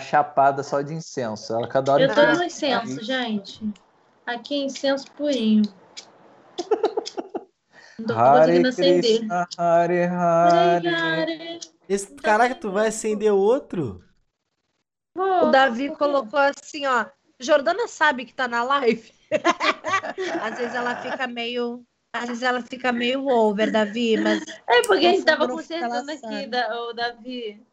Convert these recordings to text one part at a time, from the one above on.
chapada só de incenso. Ela cada hora Eu tô no incenso, gente. Aqui é incenso purinho. Não tô Hare conseguindo acender. Krishna, Hare Hare. Hare. Esse, caraca, tu vai acender outro? O Davi colocou assim, ó. Jordana sabe que tá na live. Às vezes ela fica meio. Às vezes ela fica meio over, Davi, mas É porque a gente tava consertando aqui, da, o Davi.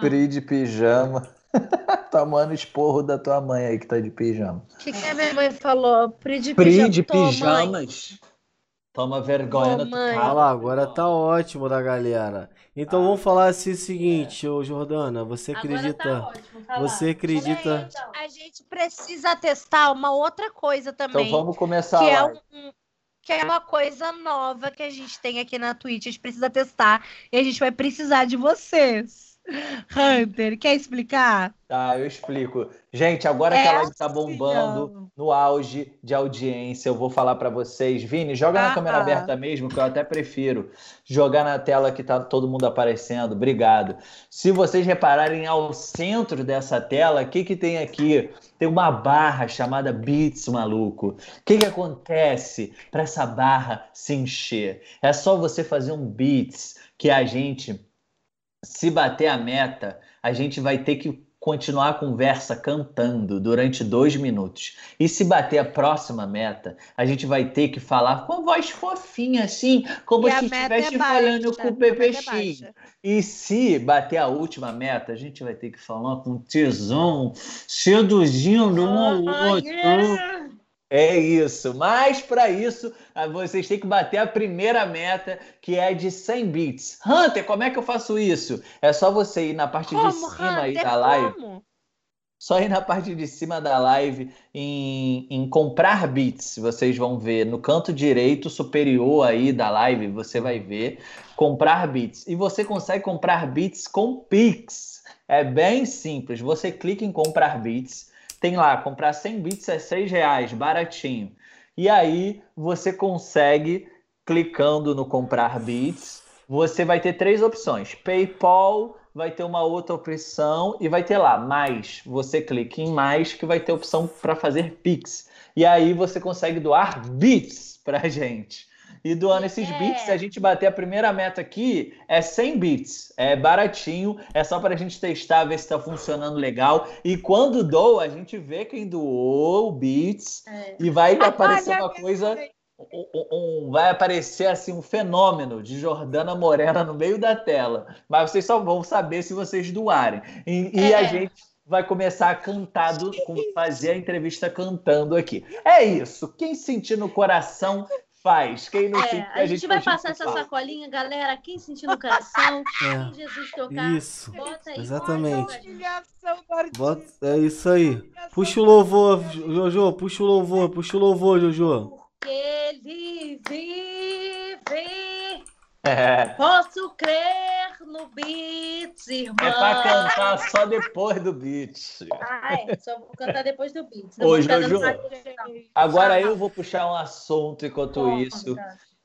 Pri de pijama. Tomando esporro da tua mãe aí que tá de pijama. o que, que a minha mãe falou? Pri de Pri pijama. de Tô, pijamas. Toma vergonha Ô, na. Ah lá, agora tá ótimo da galera. Então vamos falar assim o seguinte, ô Jordana, você acredita? Agora tá ótimo. Você acredita? Gente, a gente precisa testar uma outra coisa Então também. vamos começar que é, lá. um, que é uma coisa nova que a gente tem aqui na Twitch. A gente precisa testar e a gente vai precisar de vocês. Hunter, quer explicar? Tá, eu explico. Gente, agora que É a live tá bombando, no auge de audiência, eu vou falar pra vocês. Vini, joga na Ah. câmera aberta mesmo, que eu até prefiro. Jogar na tela que tá todo mundo aparecendo. Obrigado. Se vocês repararem ao centro dessa tela, o que que tem aqui? Tem uma barra chamada Beats, maluco. O que que acontece para essa barra se encher? É só você fazer um Beats que a gente se bater a meta, a gente vai ter que continuar a conversa cantando durante dois minutos. E se bater a próxima meta, a gente vai ter que falar com voz fofinha, assim, como E se é estivesse baixa, falando com o é PPX. baixa. E se bater a última meta, a gente vai ter que falar com tesão, seduzindo um ao Ah, outro. yeah. É isso, mas para isso ah, vocês têm que bater a primeira meta, que é de 100 bits. Hunter, como é que eu faço isso? É só você ir na parte de Como, cima aí Hunter? da live, Como? só ir na parte de cima da live em, em comprar bits. Vocês vão ver no canto direito superior aí da live, você vai ver comprar bits. E você consegue comprar bits com Pix. É bem simples. Você clica em comprar bits, tem lá, comprar 100 bits é 6 reais, baratinho. E aí você consegue, clicando no comprar bits, você vai ter três opções. PayPal, vai ter uma outra opção e vai ter lá mais. Você clica em mais que vai ter opção para fazer Pix. E aí você consegue doar bits pra gente. E doando esses É. bits, se a gente bater a primeira meta aqui, é 100 bits. É baratinho, é só para a gente testar, ver se está funcionando legal. E quando doa, a gente vê quem doou o bits É. e vai aparecer uma coisa um- um- vai aparecer assim um fenômeno de Jordana Morena no meio da tela. Mas vocês só vão saber se vocês doarem. E, e a É. gente vai começar a cantar, do- fazer a entrevista cantando aqui. É isso. Quem sentir no coração faz. Quem não É, sentir, a gente vai passar essa fala. sacolinha, galera. Quem sentir no coração, É. quem Jesus tocar, Isso. bota aí. Exatamente. Bota- é isso aí. Puxa o louvor, Jojo. Puxa o louvor, puxa o louvor, Jojo. Porque ele vive. É. Posso crer no Beats, irmão. É pra cantar só depois do beat. Ah, é. Só vou cantar depois do Beats. Ô, dando Jojo. Agora eu vou puxar um assunto enquanto Conta. isso.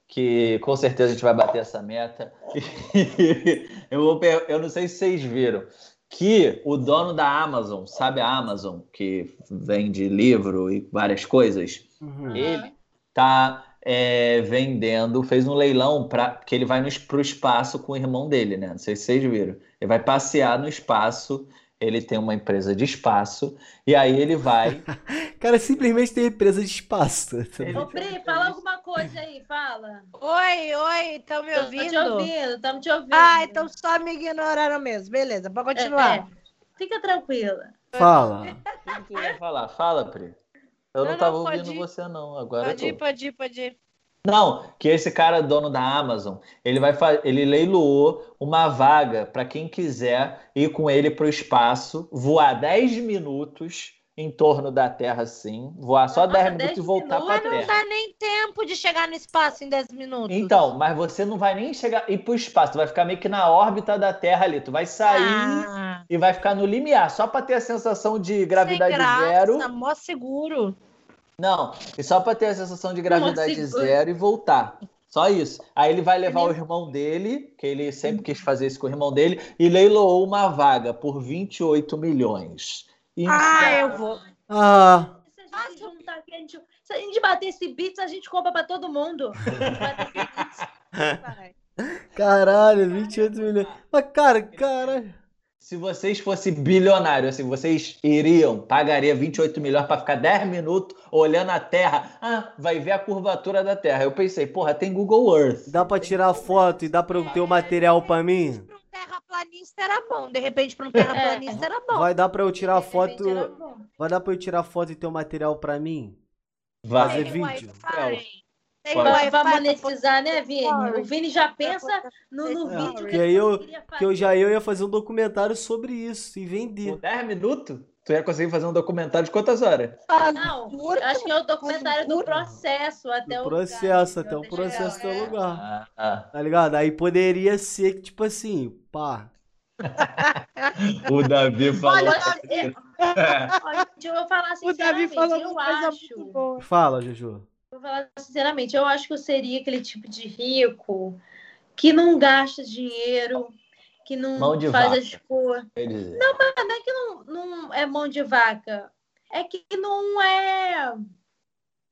que com certeza a gente vai bater essa meta. eu, vou, eu não sei se vocês viram que o dono da Amazon, sabe a Amazon, que vende livro e várias coisas, Uhum. ele tá é, vendendo, fez um leilão para que ele vai para o espaço com o irmão dele, né? Não sei se vocês viram. Ele vai passear no espaço. Ele tem uma empresa de espaço e aí ele vai. Cara, simplesmente tem empresa de espaço. Ô, Pri, fala alguma coisa aí, fala. Oi, oi, estão me ouvindo? te ouvindo, estamos te ouvindo. Ah, então só me ignoraram mesmo. Beleza, pode continuar. É, é. Fica tranquila. Fala. O que tu ia falar? Fala, Pri. Eu não, Não, tava não, ouvindo você, não. Agora Pode ir, pode ir, pode ir. Não, que esse cara, dono da Amazon, ele vai ele leiloou uma vaga para quem quiser ir com ele para o espaço, voar 10 minutos em torno da Terra, assim, voar só Nossa, 10 minutos 10 e voltar para a Mas não Terra. dá nem tempo de chegar no espaço em 10 minutos. Então, mas você não vai nem chegar ir para o espaço, tu vai ficar meio que na órbita da Terra ali, tu vai sair Ah, e vai ficar no limiar, só para ter a sensação de gravidade sem graça, zero. mó seguro. Não, e só para ter a sensação de gravidade zero e voltar. Só isso. Aí ele vai levar o irmão dele, que ele sempre quis fazer isso com o irmão dele, e leiloou uma vaga por 28 milhões. E- Ah, eu vou. Ah, Se a gente juntar aqui, a gente, se a gente bater esse bits, a gente compra pra todo mundo. Caralho, 28 milhões. Mas, cara, caralho. Se vocês fossem bilionários, assim, vocês iriam, pagaria 28 milhões para ficar 10 minutos olhando a Terra. Ah, vai ver a curvatura da Terra. Eu pensei, porra, tem Google Earth. Dá pra tirar foto e dá pra eu ter o material pra mim? Pra um terraplanista era bom. De repente, pra um terraplanista era bom. Vai dar pra eu tirar foto. Vai dar pra eu tirar foto e ter o material pra mim? Vai. Fazer Tem vídeo. Tem. Vai, vai pra monetizar, né, Vini? O Vini já pensa no, no É, vídeo porque que aí eu- Que eu já eu ia fazer um documentário sobre isso e Por vender. 10 minutos, tu ia conseguir fazer um documentário de quantas horas? Não, acho que é o documentário do processo até Do o processo, lugar, até o processo até o É. lugar. Ah, ah. Tá ligado? Aí poderia ser que, tipo assim, pá. O Davi falou. Olha, olha, gente, eu vou falar O Davi sinceramente, falou eu acho. Fala, Juju. vou falar sinceramente, eu acho que eu seria aquele tipo de rico que não gasta dinheiro, que não Mão de faz vaca. as coisas. Quer dizer. Não é que não, não é mão de vaca, é que não é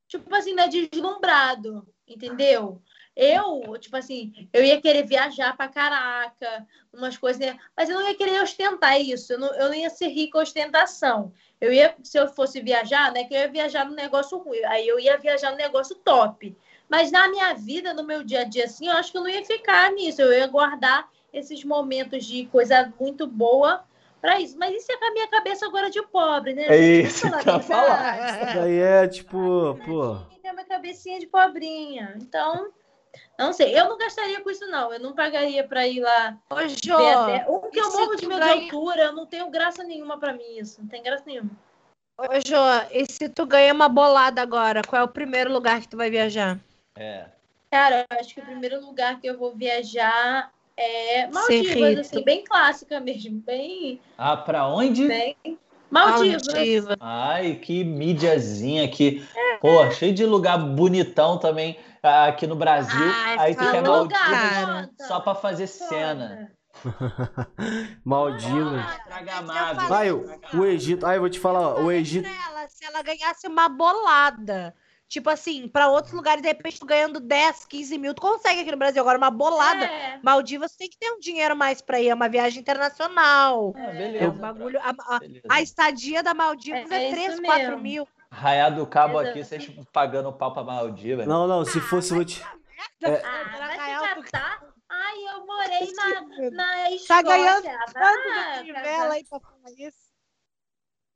tipo assim, não é deslumbrado, entendeu? Eu, tipo assim, eu ia querer viajar pra caraca, umas coisas, né? mas eu não ia querer ostentar isso, eu não, eu não ia ser rica ostentação. Eu ia, se eu fosse viajar, né, que eu ia viajar num negócio ruim, aí eu ia viajar num negócio top. Mas na minha vida, no meu dia a dia, assim, eu acho que eu não ia ficar nisso, eu ia guardar esses momentos de coisa muito boa para isso. Mas isso é com a minha cabeça agora de pobre, né? É isso que eu falar daí é tipo, pô. Tem uma cabecinha de pobrinha. Então, não sei. Eu não gastaria com isso, não. Eu não pagaria para ir lá Ô, ver Jô, até. Um que eu morro de medo de ganha- altura, eu não tenho graça nenhuma para mim isso. Não tem graça nenhuma. ô, Jô, e se tu ganha uma bolada agora, qual é o primeiro lugar que tu vai viajar? É. Cara, eu acho que o primeiro lugar que eu vou viajar é Maldivas, assim, bem clássica mesmo. Bem. Ah, pra onde? bem... Maldivas. Maldivas. Ai, que mídiazinha aqui. Pô, cheio de lugar bonitão também aqui no Brasil. Ai, Aí tu quer Maldivas só pra fazer cena. Maldivas. Vai, o, o Egito. Ai, eu vou te falar, ó, o Egito. Ela, se ela ganhasse uma bolada. Tipo assim, pra outros lugares, de repente, tu ganhando 10, 15 mil, tu consegue aqui no Brasil. Agora, uma bolada. É, Maldivas tem que ter um dinheiro mais pra ir. É uma viagem internacional. Ah, É beleza. um bagulho. A, a- Beleza. a estadia da Maldivas É, é, é 3, isso 4 mesmo. mil. Raia do Cabo Exato. aqui, vocês pagando pau pra Maldivas. Não, não, se fosse, eu vou te. É. Ah, catar? Ai, eu morei na, na Tá Escócia. ganhando Ah, tanto do Crivella aí pra falar isso.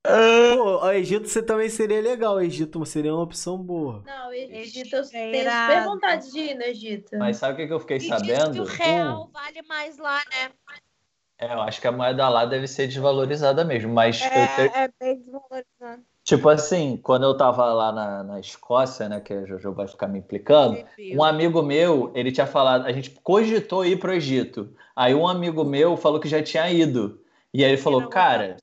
Pô, o Egito você também seria legal. O Egito seria uma opção boa. Não, Egito, Egito eu é tenho super vontade de ir no Egito. Mas sabe o que que eu fiquei E sabendo? que o real vale mais lá, né? É, eu acho que a moeda lá deve ser desvalorizada mesmo. Mas eu te- É, é bem desvalorizado. Tipo assim, quando eu tava lá na, na Escócia, né, que a Jojo vai ficar me implicando, um amigo meu, ele tinha falado, a gente cogitou ir pro Egito. Aí um amigo meu falou que já tinha ido. E aí ele falou, cara,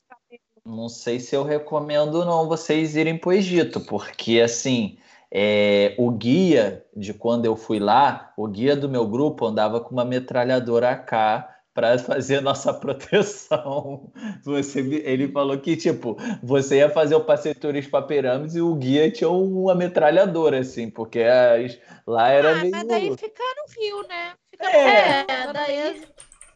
não sei se eu recomendo não vocês irem pro Egito, porque assim, é, o guia de quando eu fui lá, o guia do meu grupo andava com uma metralhadora AK para fazer nossa proteção. Você, ele falou que tipo, você ia fazer o passeio turístico para pirâmides e o guia tinha uma metralhadora assim, porque as, lá era Ah, meio mas daí fica no Rio, né? Fica no É, Rio, daí,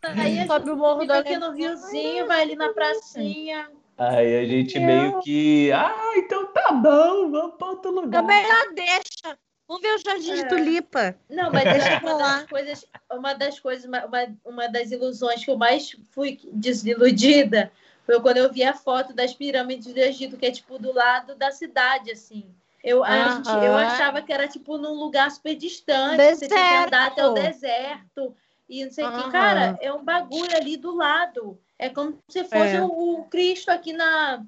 daí a Sobe o morro fica do aqui no Riozinho, vai ali na pracinha. Aí a gente meio que, ah, então tá bom, vamos para outro lugar. Também já deixa. Vamos ver o Jardim de É. Tulipa. Não, mas Deixa pra lá. das coisas, uma das coisas, uma, uma das ilusões que eu mais fui desiludida foi quando eu vi a foto das pirâmides do Egito, que é tipo do lado da cidade, assim. Eu, a gente, eu achava que era tipo num lugar super distante, que você tinha que andar até o Deserto. deserto e não sei o que. Cara, é um bagulho ali do lado. É como se fosse É. o, o Cristo aqui na,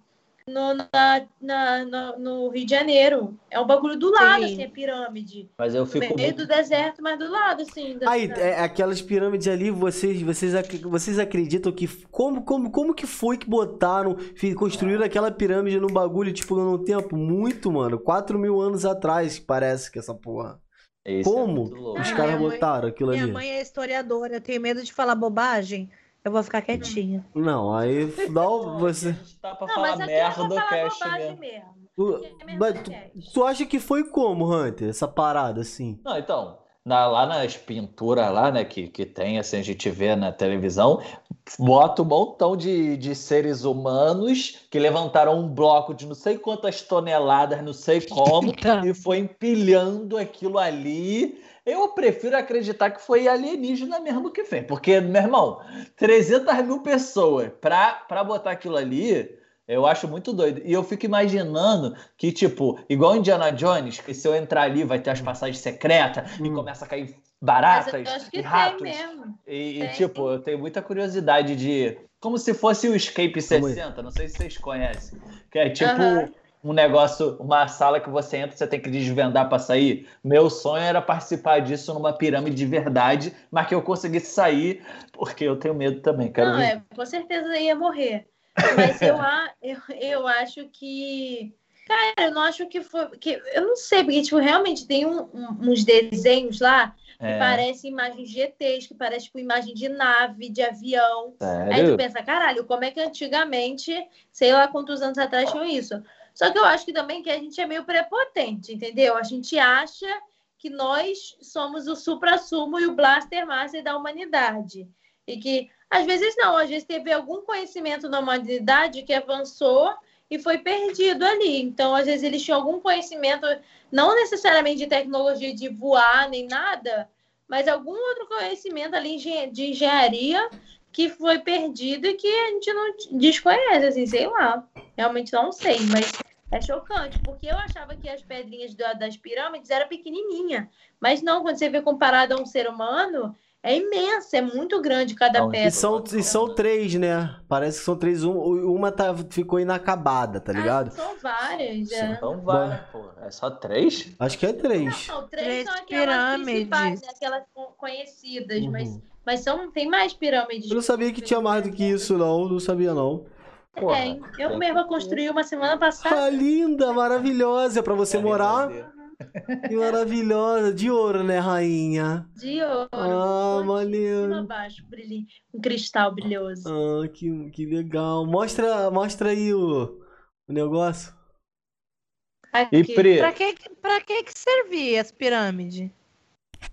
no, na, na- no, no Rio de Janeiro. É um bagulho do lado, Sim. assim, a pirâmide. Mas eu No fico meio muito do deserto, mas do lado, assim. Da Aí, cidade. é, aquelas pirâmides ali, vocês, vocês, vocês acreditam que. Como, como, como que foi que botaram, construíram aquela pirâmide num bagulho, tipo, num tempo muito, mano? 4 mil anos atrás, parece que essa porra. Esse é Como louco. os Ah, caras minha mãe- botaram aquilo Minha ali? mãe é historiadora, eu tenho medo de falar bobagem. Eu vou ficar quietinha. Não, aí dá o- você. A gente tá pra Não, falar mas aqui é merda pra do falar cast bobagem mesmo. mesmo. Tu, é mas tu, tu acha que foi como, Hunter? Essa parada assim? Não, então, na- lá nas pinturas lá, né, que, que tem, assim, a gente vê na televisão, bota um montão de, de seres humanos que levantaram um bloco de não sei quantas toneladas, não sei como, e foi empilhando aquilo ali. Eu prefiro acreditar que foi alienígena mesmo que fez, porque, meu irmão, 300 mil pessoas pra, pra botar aquilo ali, eu acho muito doido. E eu fico imaginando que, tipo, igual Indiana Jones, que se eu entrar ali vai ter as passagens secretas e Hum. começa a cair Mas baratas eu acho que e tem ratos. mesmo. E, e, tipo, eu tenho muita curiosidade de. Como se fosse o Escape Calma aí. 60, não sei se vocês conhecem. Que é tipo. Um negócio, uma sala que você entra você tem que desvendar pra sair. Meu sonho era participar disso numa pirâmide de verdade, mas que eu conseguisse sair, porque eu tenho medo também. Quero Não, é, com certeza ia morrer. Mas eu, a- eu, eu acho que. Cara, eu não acho que foi. Que, eu não sei, porque, tipo, realmente tem um- um- uns desenhos lá que É, parecem imagens de ETs, que parecem, tipo, imagem de nave, de avião. Aí tu sério? pensa, caralho, como é que antigamente, sei lá quantos anos atrás tinham isso? Só que eu acho que também que a gente é meio prepotente, entendeu? A gente acha que nós somos o supra-sumo e o blaster master da humanidade. E que, às vezes, não, às vezes teve algum conhecimento da humanidade que avançou e foi perdido ali. Então, às vezes, eles tinham algum conhecimento, não necessariamente de tecnologia de voar nem nada, mas algum outro conhecimento ali de engenharia que foi perdido e que a gente não desconhece, assim, sei lá. Realmente não sei, mas é chocante, porque eu achava que as pedrinhas da- das pirâmides eram pequenininha, mas não, quando você vê comparado a um ser humano, é imensa, é muito grande cada Não, E pedra. são, e são três, né? Parece que são três. Um, uma tá, ficou inacabada, tá ligado? Ah, são várias, é. Então vai, pô. É só três? Acho que é três. Não, três Três são aquelas pirâmides. principais, né, aquelas con- conhecidas, Uhum. mas são, tem mais pirâmides. Eu não sabia que tinha mais do que isso, não. Não sabia, não. Porra, Tem. Eu tem mesma construí uma semana passada. Ah, linda, maravilhosa. Pra você que morar. fazer. Que maravilhosa. De ouro, né, rainha? De ouro. Ah, maneiro. abaixo, brilhinho, um cristal brilhoso. Ah, que, que legal. Mostra, mostra aí o, o negócio. E Aqui. Pri, Pra que, pra que que servia as pirâmides?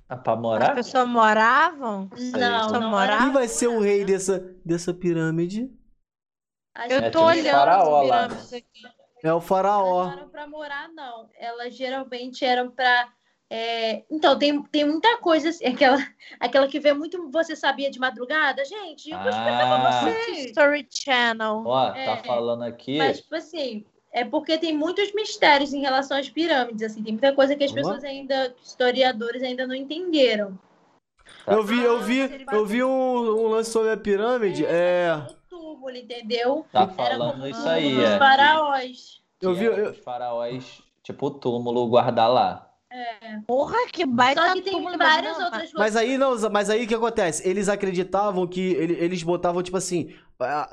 Ah, pra As morar? pessoas moravam? Não, não morar? era- Quem vai ser o rei dessa, dessa pirâmide? As Eu É, tô olhando faraó as lá. pirâmides aqui. É o Elas faraó. não eram para morar, não. Elas geralmente eram para. Então, tem, tem muita coisa. assim, aquela, aquela que vê muito Você Sabia de Madrugada. Gente, eu vou explicar pra Ah, vocês. History Channel. ó, tá É, falando aqui. Mas, tipo assim, é porque tem muitos mistérios em relação às pirâmides. Assim, tem muita coisa que as pessoas ainda, historiadores ainda não entenderam. Eu vi, eu vi, eu vi um, um lance sobre a pirâmide. É. O túmulo, entendeu? Tá falando isso aí, é. faraós. Eu vi. é eu- Os faraós, tipo o túmulo, guardar lá. Porra, que baita Só que tem túmulo, várias imagina, outras. Mas aí não, mas aí o que acontece? Eles acreditavam que ele- eles botavam tipo assim,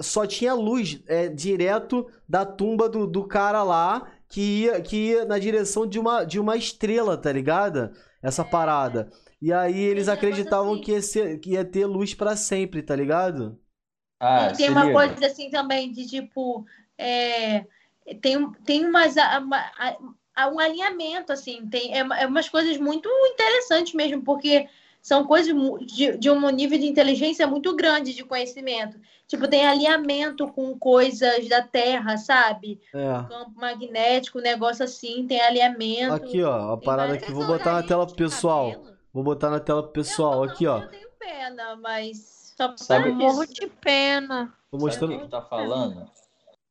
só tinha luz é, direto da tumba do, do cara lá que ia, que ia na direção de uma, de uma estrela, tá ligado? Essa parada. E aí eles acreditavam assim. que ia, ser- que ia ter luz pra sempre, tá ligado? Ah, E tem uma liga. coisa assim também de tipo. é, tem, tem umas, uma- um alinhamento, assim, tem é, é umas coisas muito interessantes mesmo, porque são coisas de, de um nível de inteligência muito grande de conhecimento. Tipo, tem alinhamento com coisas da Terra, sabe? É. Campo magnético, negócio assim, tem alinhamento. Aqui, ó, a parada aqui, vou botar na tela pro pessoal. Vou botar na tela pro pessoal, Eu- aqui, ó. Eu tenho pena, mas. Só Sabe- causa Morro de pena. Tô Sabe o mostrando. que que tá falando?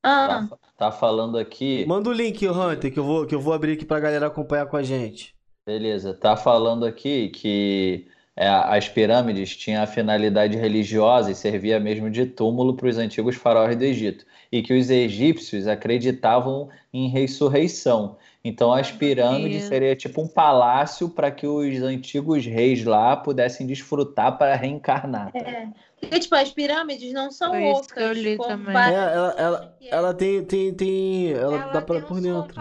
Ah, Tá, tá falando aqui. Manda o link, Hunter, que eu vou, que eu vou abrir aqui pra galera acompanhar com a gente. Beleza, tá falando aqui que é, as pirâmides tinham a finalidade religiosa e servia mesmo de túmulo para os antigos faraós do Egito, e que os egípcios acreditavam em ressurreição. Então as pirâmides Isso. seria tipo um palácio para que os antigos reis lá pudessem desfrutar para reencarnar. É. Porque, tipo, as pirâmides não são Foi isso ocas. que eu li como também. É, ela, ela, que ela tem, tem, tem, ela, dá pra tem por dentro.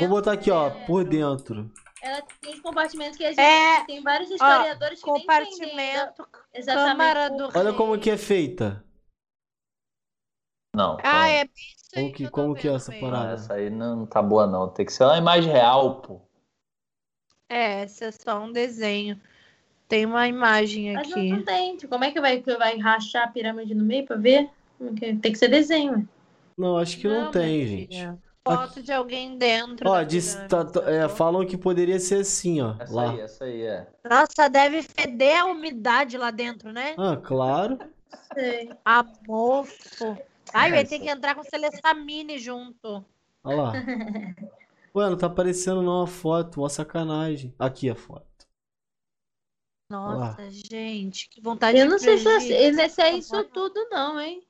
Vou botar aqui, ó, né? por dentro. ela tem os compartimentos que a gente É, tem vários historiadores que nem entendem ainda Compartimento, exatamente Câmara por- do Olha Rei. como que é feita. Não, Ah, é bem aí Como que- eu tô como que é essa parada? Essa aí não tá boa, não. Tem que ser uma imagem real, pô. É, esse é só um desenho. Tem uma imagem Mas aqui. não tem. Como é que vai, que vai rachar a pirâmide no meio pra ver? Que- Tem que ser desenho. Não, acho que não, Não, tem, gente. Foto de alguém dentro. Ó, diz, tá- tá- é, falam que poderia ser assim, ó. Essa Lá. aí, essa aí é. Nossa, deve feder a umidade lá dentro, né? Ah, claro. Sei. A mofo. Ai, eu ia ter que entrar com Celestamine junto. Olha lá. Ué, não tá aparecendo não a foto, uma sacanagem. Aqui a foto. Nossa, gente, que vontade Eu de não sei se, é- se é isso tudo, não, hein?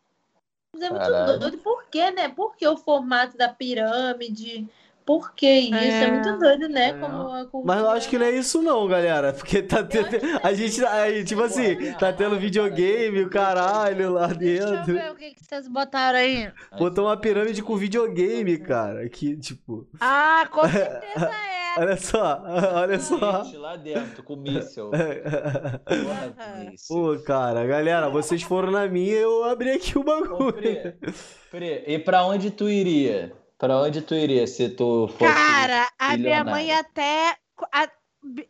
Mas é muito Caralho. doido. Por quê, né? Por que o formato da pirâmide? Por que isso? É, É. muito doido, né? É. Como a cultura... Mas eu acho que não é isso não, galera. Porque tá tendo. A gente, aí, tipo assim, tá tendo videogame, o caralho lá Deixa eu dentro. ver o que, que vocês botaram aí. Botou uma pirâmide com videogame, cara. Que, tipo. Ah, com certeza é. Olha só, olha só. Lá dentro, com míssel. Pô, cara, galera, vocês foram na minha eu abri aqui o Ô, bagulho. Pri, Pri, e pra onde tu iria? Pra onde tu iria se tu fosse. Cara, a minha mãe até. a-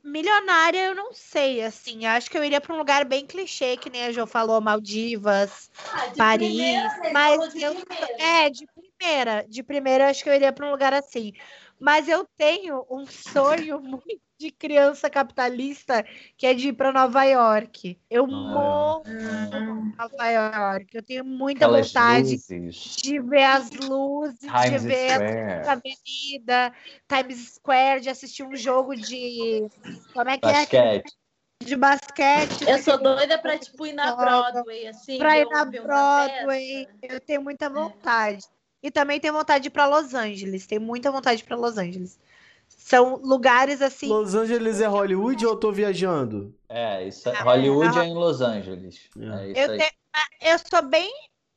milionária, eu não sei, assim. Acho que eu iria pra um lugar bem clichê, que nem a Jo falou, Maldivas. Ah, de Paris, primeira, né? mas eu- primeira. É, de primeira. De primeira, eu acho que eu iria pra um lugar assim. Mas eu tenho um sonho muito de criança capitalista, que é de ir pra Nova York. Eu morro Nova York. Eu tenho muita Aquelas vontade luzes. de ver as luzes, de Times ver a Square. avenida, Times Square, de assistir um jogo de. Como é que é? Basquete. De basquete. Eu sou doida pra, tipo, ir na Broadway, assim. Pra ir ver- na ver Broadway. Eu tenho muita vontade. E também tenho vontade de ir pra Los Angeles. Tenho muita vontade de ir pra Los Angeles. São lugares assim. Los Angeles é Hollywood ou eu tô viajando? É, isso é, Hollywood Ah, é em Los Angeles. É. É isso Eu, aí. te- eu sou bem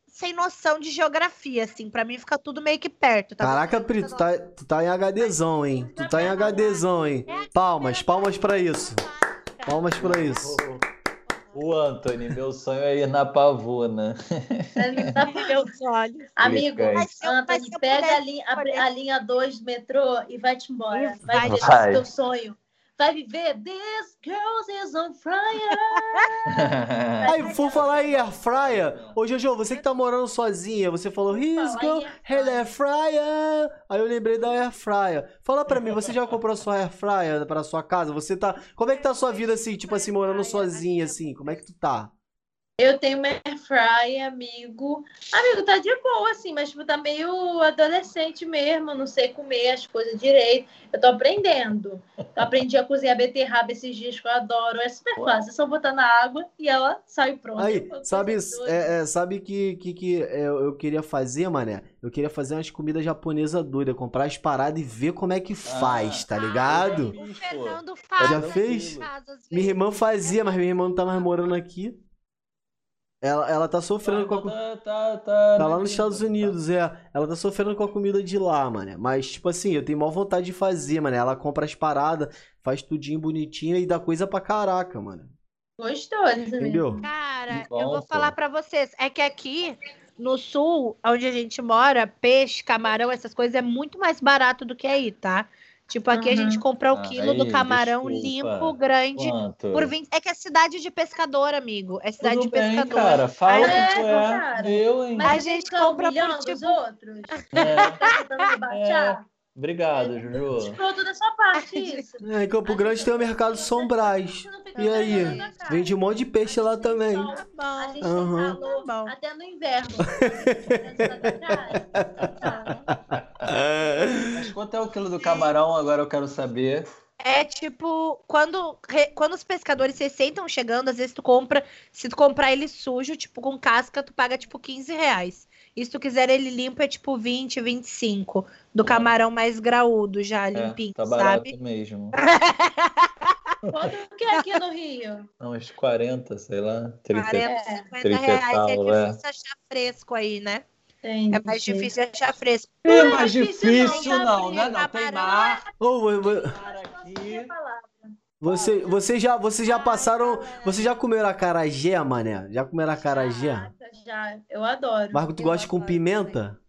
sem noção de geografia, assim. Pra mim fica tudo meio que perto, tá? Caraca, Pri, tu tá, tu tá em HDzão, hein? Tu tá em HDzão, hein? Palmas, palmas pra isso. Palmas pra isso. O Anthony, meu sonho é ir na pavuna. Tá Meus olhos. Amigo, Mas eu- Anthony, pega a linha, a, a linha 2 do metrô e vai-te embora. Vai vai. viver Vai. esse teu sonho. Vai viver This Girl is on fire. Aí, vou falar em air fryer. Ô, Jojo, você que tá morando sozinha, você falou, His air hey, air fryer. Aí eu lembrei da air fryer. Fala pra mim, você já comprou sua air fryer pra sua casa? Você tá... Como é que tá a sua vida, assim, tipo assim, morando sozinha, assim? Como é que tu tá? Eu tenho uma air fryer, amigo. Amigo, tá de boa, assim, mas tipo, tá meio adolescente mesmo. Não sei comer as coisas direito. Eu tô aprendendo. Eu aprendi a cozinhar beterraba esses dias que eu adoro. É super fácil. É só botar na água e ela sai pronta. Aí, sabe, é, é, sabe que, que, que eu, eu queria fazer, mané? Eu queria fazer umas comidas japonesas doidas, comprar as paradas e ver como é que faz, tá ligado? O Isso. Fernando faz. Já fez? às Minha irmã fazia, mas minha irmã não tá mais morando aqui. Ela, ela tá sofrendo com a, co- Tá, tá, tá, Tá lá nos Estados Unidos, é. Ela tá sofrendo com a comida de lá, mano. Mas, tipo assim, eu tenho maior vontade de fazer, mano. Ela compra as paradas, faz tudinho bonitinho e dá coisa pra caraca, mano. Gostoso. Entendeu? Cara, bom, eu vou pô. falar pra vocês. É que aqui no sul, onde a gente mora, peixe, camarão, essas coisas é muito mais barato do que aí, tá? Tipo, aqui a Uhum. gente compra o Ah, quilo do camarão desculpa. limpo, grande, Quanto? por 20. É que é cidade de pescador, amigo. É cidade Tudo de bem, pescador. cara. Fala É, que tu é. cara. Eu, hein? A Mas gente gente compra por, tipo- os outros. É. Tá rebaixar. Obrigado, Juju. Escroto da sua parte, isso. É, em Campo Grande tem o Mercado fica E aí? Vende um monte de peixe lá também. Tá bom. A gente Aham. tem calor Tá bom. até no inverno. Quanto é o quilo do camarão? Agora eu quero saber. É tipo, quando, quando os pescadores recém estão chegando, às vezes tu compra, se tu comprar ele sujo, tipo com casca, tu paga tipo 15 reais. E se tu quiser ele limpo, é tipo 20, 25. Do camarão mais graúdo já, É, limpinho, tá barato sabe? mesmo. Quanto que é aqui no Rio? Não, uns 40, sei lá. 30. 40, É, 50 30 e reais tal, é é. difícil achar fresco aí, né? Entendi. É mais difícil achar fresco. É Não é mais difícil difícil, não, né? Não, tem Camarão mar, mar aqui. você, você já, você já passaram. Você já comeram acarajé, mané? Já comeram acarajé? Já, já, eu adoro. Marco, tu Eu gosta com pimenta?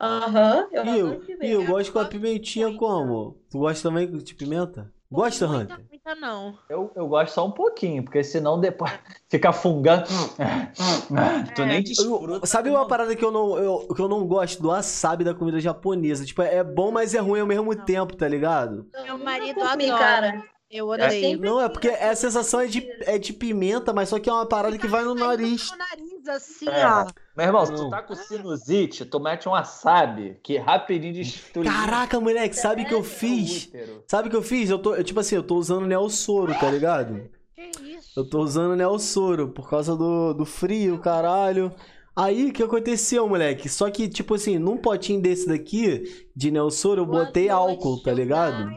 Aham, eu E adoro eu, pimenta. e eu gosto com a pimentinha muito. como? Tu gosta também de pimenta? Gosta, Muita, Hunter? muita não. Eu, eu gosto só um pouquinho, porque senão depois fica fungando. tu nem Eu- desfruta. sabe uma parada que eu não, eu, que eu não gosto do wasabi da comida japonesa? Tipo, é bom, mas é ruim ao mesmo Não. tempo, tá ligado? Meu marido comi, adora. cara. Eu Eu odeio. sempre- Não, é porque a sensação é de, é de pimenta, mas só que é uma parada que vai no nariz. No nariz, assim, É. ó. Meu irmão, se tu tá com sinusite, tu mete um wasabi, que rapidinho destrui. Caraca, moleque, sabe o que eu fiz? Sabe o que eu fiz? Eu tô, eu, tipo assim, eu tô usando Neossoro, tá ligado? Que isso? Eu tô usando Neossoro por causa do, do frio, caralho. Aí, o que aconteceu, moleque? Só que, tipo assim, num potinho desse daqui, de Neossoro, eu Boa botei noite, álcool, tá ligado?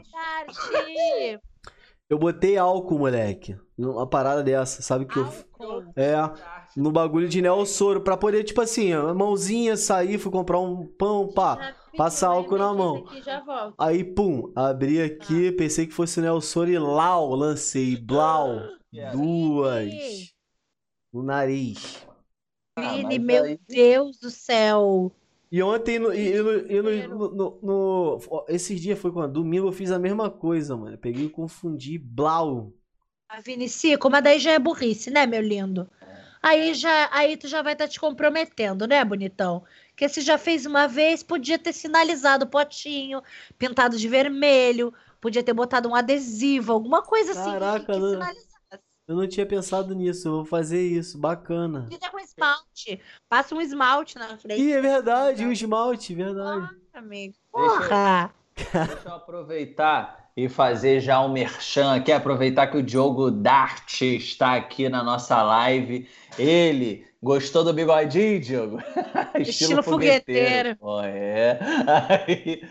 Tati. Eu botei álcool, moleque. Uma parada dessa, sabe que eu... Álcool. É, no bagulho de Neossoro, pra poder, tipo assim, a mãozinha, sair, fui comprar um pão, pá. Rapidinho, passa vai álcool na mão. aqui. Aí, pum, abri aqui, pensei que fosse Neossoro e lau, lancei, blau, duas no nariz. Ah, meu aí- Deus do céu. E ontem, no, e, e no- e no- no- no- no- ó, esses dias foi quando? Domingo eu fiz a mesma coisa, mano. Peguei e confundi blau. A Vinicico, mas daí já é burrice, né, meu lindo? Aí já, aí tu já vai estar te comprometendo, né, bonitão? Porque se já fez uma vez, podia ter sinalizado o potinho, pintado de vermelho, podia ter botado um adesivo, alguma coisa assim que- Caraca, que, né? sinalizasse. Eu não tinha pensado nisso, eu vou fazer isso, bacana. Pinta com esmalte. Passa um esmalte na frente. Ih, é verdade, o esmalte, verdade. amigo. Deixa eu- Porra! Deixa eu aproveitar e fazer já um merchan aqui, aproveitar que o Diogo Dart está aqui na nossa live. Ele gostou do bigodinho, Diogo? Estilo fogueteiro. Pô, é. Aí,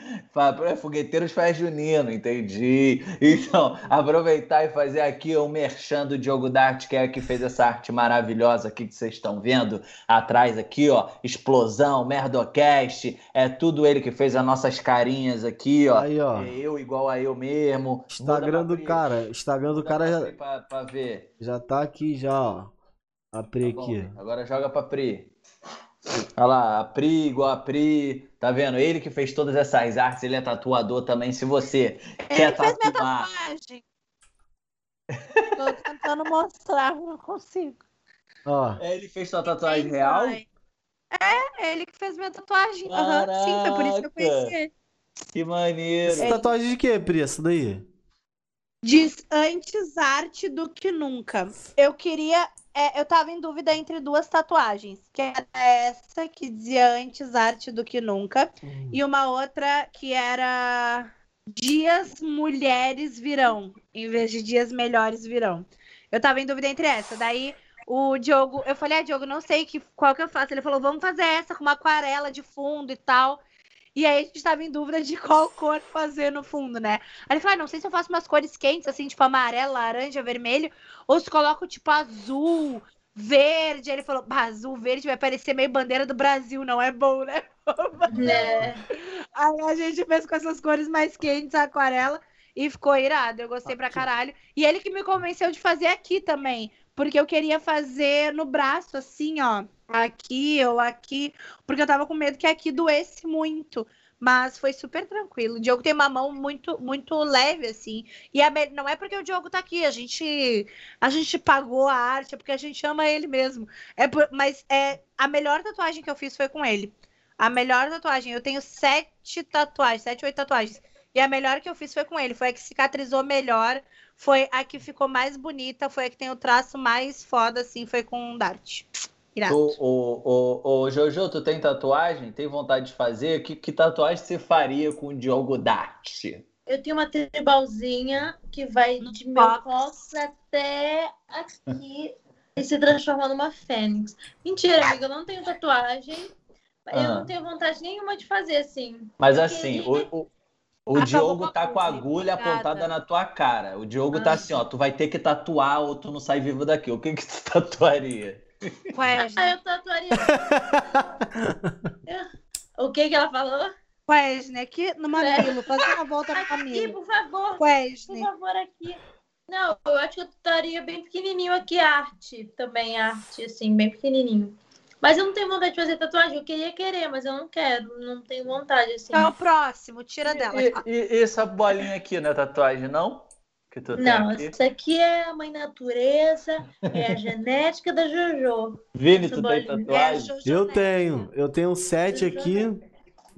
é fogueteiros faz junino, entendi. Então, aproveitar e fazer aqui o merchan do Diogo Dart, que é que fez essa arte maravilhosa aqui que vocês estão vendo atrás aqui, ó. Explosão, Merdocast, é tudo ele que fez as nossas carinhas aqui, ó. Aí, ó. É eu igual a eu mesmo. Instagram do cara, Instagram do cara já, Pra, pra ver. já tá aqui já, ó. A Pri Tá bom, aqui. Agora joga pra Pri. Olha lá, a Pri igual a Pri. Tá vendo? Ele que fez todas essas artes, ele é tatuador também. Se você quer Ele fez minha tatuagem. Tô tentando mostrar, não consigo. Ó, É, Ele fez sua tatuagem Quem real? foi? É, ele que fez minha tatuagem. Aham, Sim, foi por isso que eu conheci ele. Que maneiro. essa tatuagem de quê, Pri? Essa daí? Diz antes arte do que nunca. Eu queria. É, eu tava em dúvida entre duas tatuagens. Que era essa que dizia antes arte do que nunca. E uma outra que era Dias Mulheres Virão. Em vez de Dias Melhores Virão. Eu tava em dúvida entre essa. Daí o Diogo, eu falei, ah, Diogo, não sei que, qual que eu faço. Ele falou, vamos fazer essa com uma aquarela de fundo e tal. E aí a gente tava em dúvida de qual cor fazer no fundo, né? Aí ele falou, ah, não sei se eu faço umas cores quentes, assim, tipo amarelo, laranja, vermelho, ou se coloco tipo azul, verde. Aí ele falou, bah, azul, verde vai parecer meio bandeira do Brasil, não é bom, né? Né? Aí a gente fez com essas cores mais quentes, a aquarela, e ficou irado. Eu gostei pra caralho. E ele que me convenceu de fazer aqui também. Porque eu queria fazer no braço, assim, ó. Aqui ou aqui. Porque eu tava com medo que aqui doesse muito. Mas foi super tranquilo. O Diogo tem uma mão muito, muito leve, assim. E a me- não é porque o Diogo tá aqui. A gente, a gente pagou a arte, é porque a gente ama ele mesmo. É por- mas é, a melhor tatuagem que eu fiz foi com ele. A melhor tatuagem. Eu tenho sete tatuagens, sete, oito tatuagens. E a melhor que eu fiz foi com ele. Foi a que cicatrizou melhor. Foi a que ficou mais bonita. Foi a que tem o traço mais foda, assim. Foi com o Dart. Irado. Tu, o, o, o Jojo, tu tem tatuagem? Tem vontade de fazer? Que, que tatuagem você faria com o Diogo Dart? Eu tenho uma tribalzinha que vai No de meu cóccix até aqui e se transforma numa fênix. Mentira, amiga, eu não tenho tatuagem. Eu Ah. não tenho vontade nenhuma de fazer assim. Mas Eu assim, o, o, o Acabou Diogo tá com a agulha apontada na tua cara. O Diogo tá Ah. assim, ó, tu vai ter que tatuar ou tu não sai vivo daqui. O que que tu tatuaria? Ah, eu tatuaria. o que que ela falou? Wesley, aqui no mamilo, fazer uma volta no Aqui, mamilo. por favor. Por Wesley. favor, aqui. Não, eu acho que eu tatuaria bem pequenininho aqui, arte. Também arte, assim, bem pequenininho. Mas eu não tenho vontade de fazer tatuagem. Eu queria querer, mas eu não quero. Não tenho vontade, assim. Então, o próximo, tira dela. E, e- e essa bolinha aqui, não é tatuagem, não? Que tu tem Não, aqui. isso aqui é a mãe natureza, é a genética da Jojo. Vini, tu tem tatuagem? É, Eu tenho. Eu tenho um sete aqui.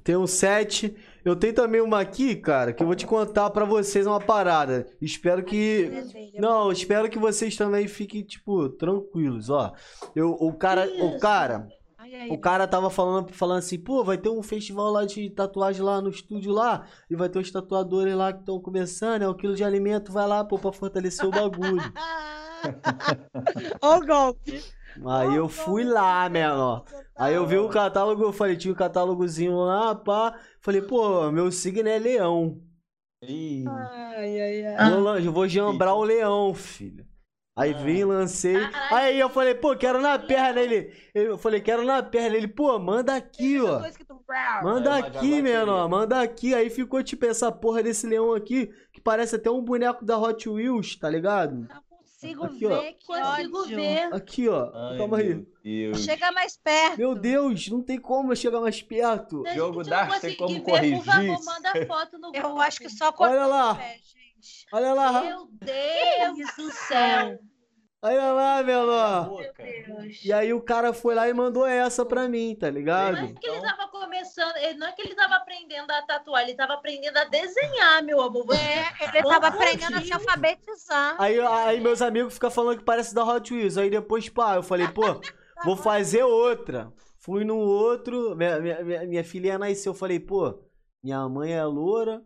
Tenho um sete. Eu tenho também uma aqui, cara, que eu vou te contar pra vocês uma parada. Espero que. Não, espero que vocês também fiquem, tipo, tranquilos, ó. Eu, o cara, o cara, Ai, ai, o cara tava falando, falando assim, pô, vai ter um festival lá de tatuagem lá no estúdio lá, e vai ter os tatuadores lá que estão começando, é o quilo de alimento, vai lá, pô, pra fortalecer o bagulho. Ó o golpe. Aí eu fui lá, menor. Aí eu vi o catálogo, eu falei, tinha um catálogozinho lá, pá. Falei, pô, meu signo é leão. Ih, Ai, ai, ai. Eu vou jambrar o leão, filho. Aí Ah. vim, lancei. Aí eu falei, pô, quero na perna. Ele, eu falei, quero na perna. Ele, pô, manda aqui, ó. Manda Aí uma aqui, menor, manda aqui. Aí ficou tipo essa porra desse leão aqui, que parece até um boneco da Hot Wheels, tá ligado? Não consigo Aqui, ó. ver, que Consigo ódio. ver. Aqui, ó. ai, Calma aí. Deus. Chega mais perto. Meu Deus, não tem como eu chegar mais perto. Jogo Dark não tem conseguir como ver, por favor, corrigir. manda foto no Eu grupo. acho que só Olha lá. o pé, gente. Olha lá, Meu Deus do céu. olha lá. Deus. E aí o cara foi lá e mandou essa pra mim, tá Não é ligado? que ele tava começando, ele- não é que ele tava aprendendo a tatuar, ele tava aprendendo a desenhar, meu amor. É, ele tava aprendendo a se alfabetizar. Aí, aí meus amigos ficam falando que parece da Hot Wheels. Aí depois, pá, eu falei, pô, vou fazer outra. Fui no outro, minha, minha, minha, minha filhinha nasceu. Eu falei, pô, minha mãe é loura,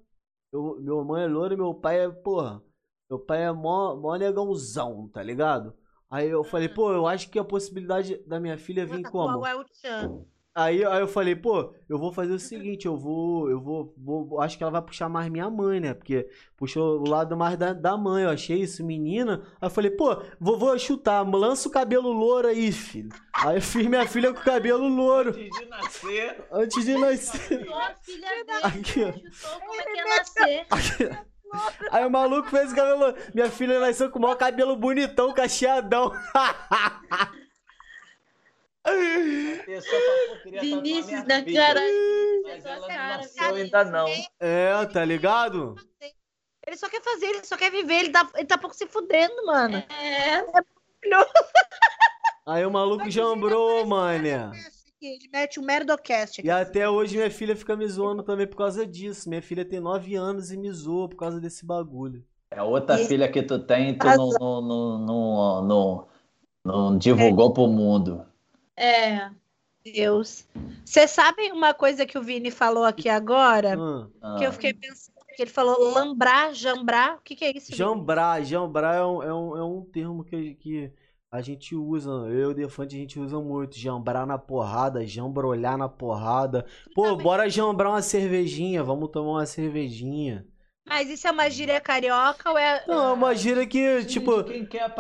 eu, meu mãe é loura e meu pai é, porra, meu pai é mó, mó negãozão, tá ligado? Aí eu falei, pô, eu acho que a possibilidade da minha filha vir como? Qual é o Tchan? Aí, aí eu falei, pô, eu vou fazer o seguinte, eu vou, eu vou, vou- acho que ela vai puxar mais minha mãe, né? Porque puxou o lado mais da, da mãe, eu achei isso, menina. Aí eu falei, pô, vou, vou chutar, lança o cabelo louro aí, filho. Aí eu fiz minha filha com o cabelo louro, Antes de nascer, antes de nascer. Filha dele, Aqui, ó. chutou como é que ia nascer. Aí o maluco fez o cabelo louro. Minha filha nasceu com o maior cabelo bonitão, cacheadão. eu Vinícius filha. cara. Mas ela não nasceu ainda não. É, tá ligado? Ele só quer fazer, ele só quer viver, ele tá, ele tá pouco se fudendo, mano. É, Aí o maluco jambrou, mané. Ele mete um merdocast aqui. E até hoje minha filha fica me zoando também por causa disso. Minha filha tem 9 anos e me zoa por causa desse bagulho. É outra E- filha que tu tem, tu Razão. não, não, não, não, não, não divulgou pro mundo. É. Deus. Vocês sabem uma coisa que o Vini falou aqui agora? Hum. Ah, Que eu fiquei pensando, que ele falou lambrar, jambrar. O que, que é isso? Vini? Jambrar, jambrar é um, é um, é um termo que, que a gente usa, eu e o Defante a gente usa muito. Jambrar na porrada, jambrolhar na porrada. Pô, bora jambrar uma cervejinha, vamos tomar uma cervejinha. Mas isso é uma gíria carioca ou é. Não, é uma gíria que, Sim, tipo,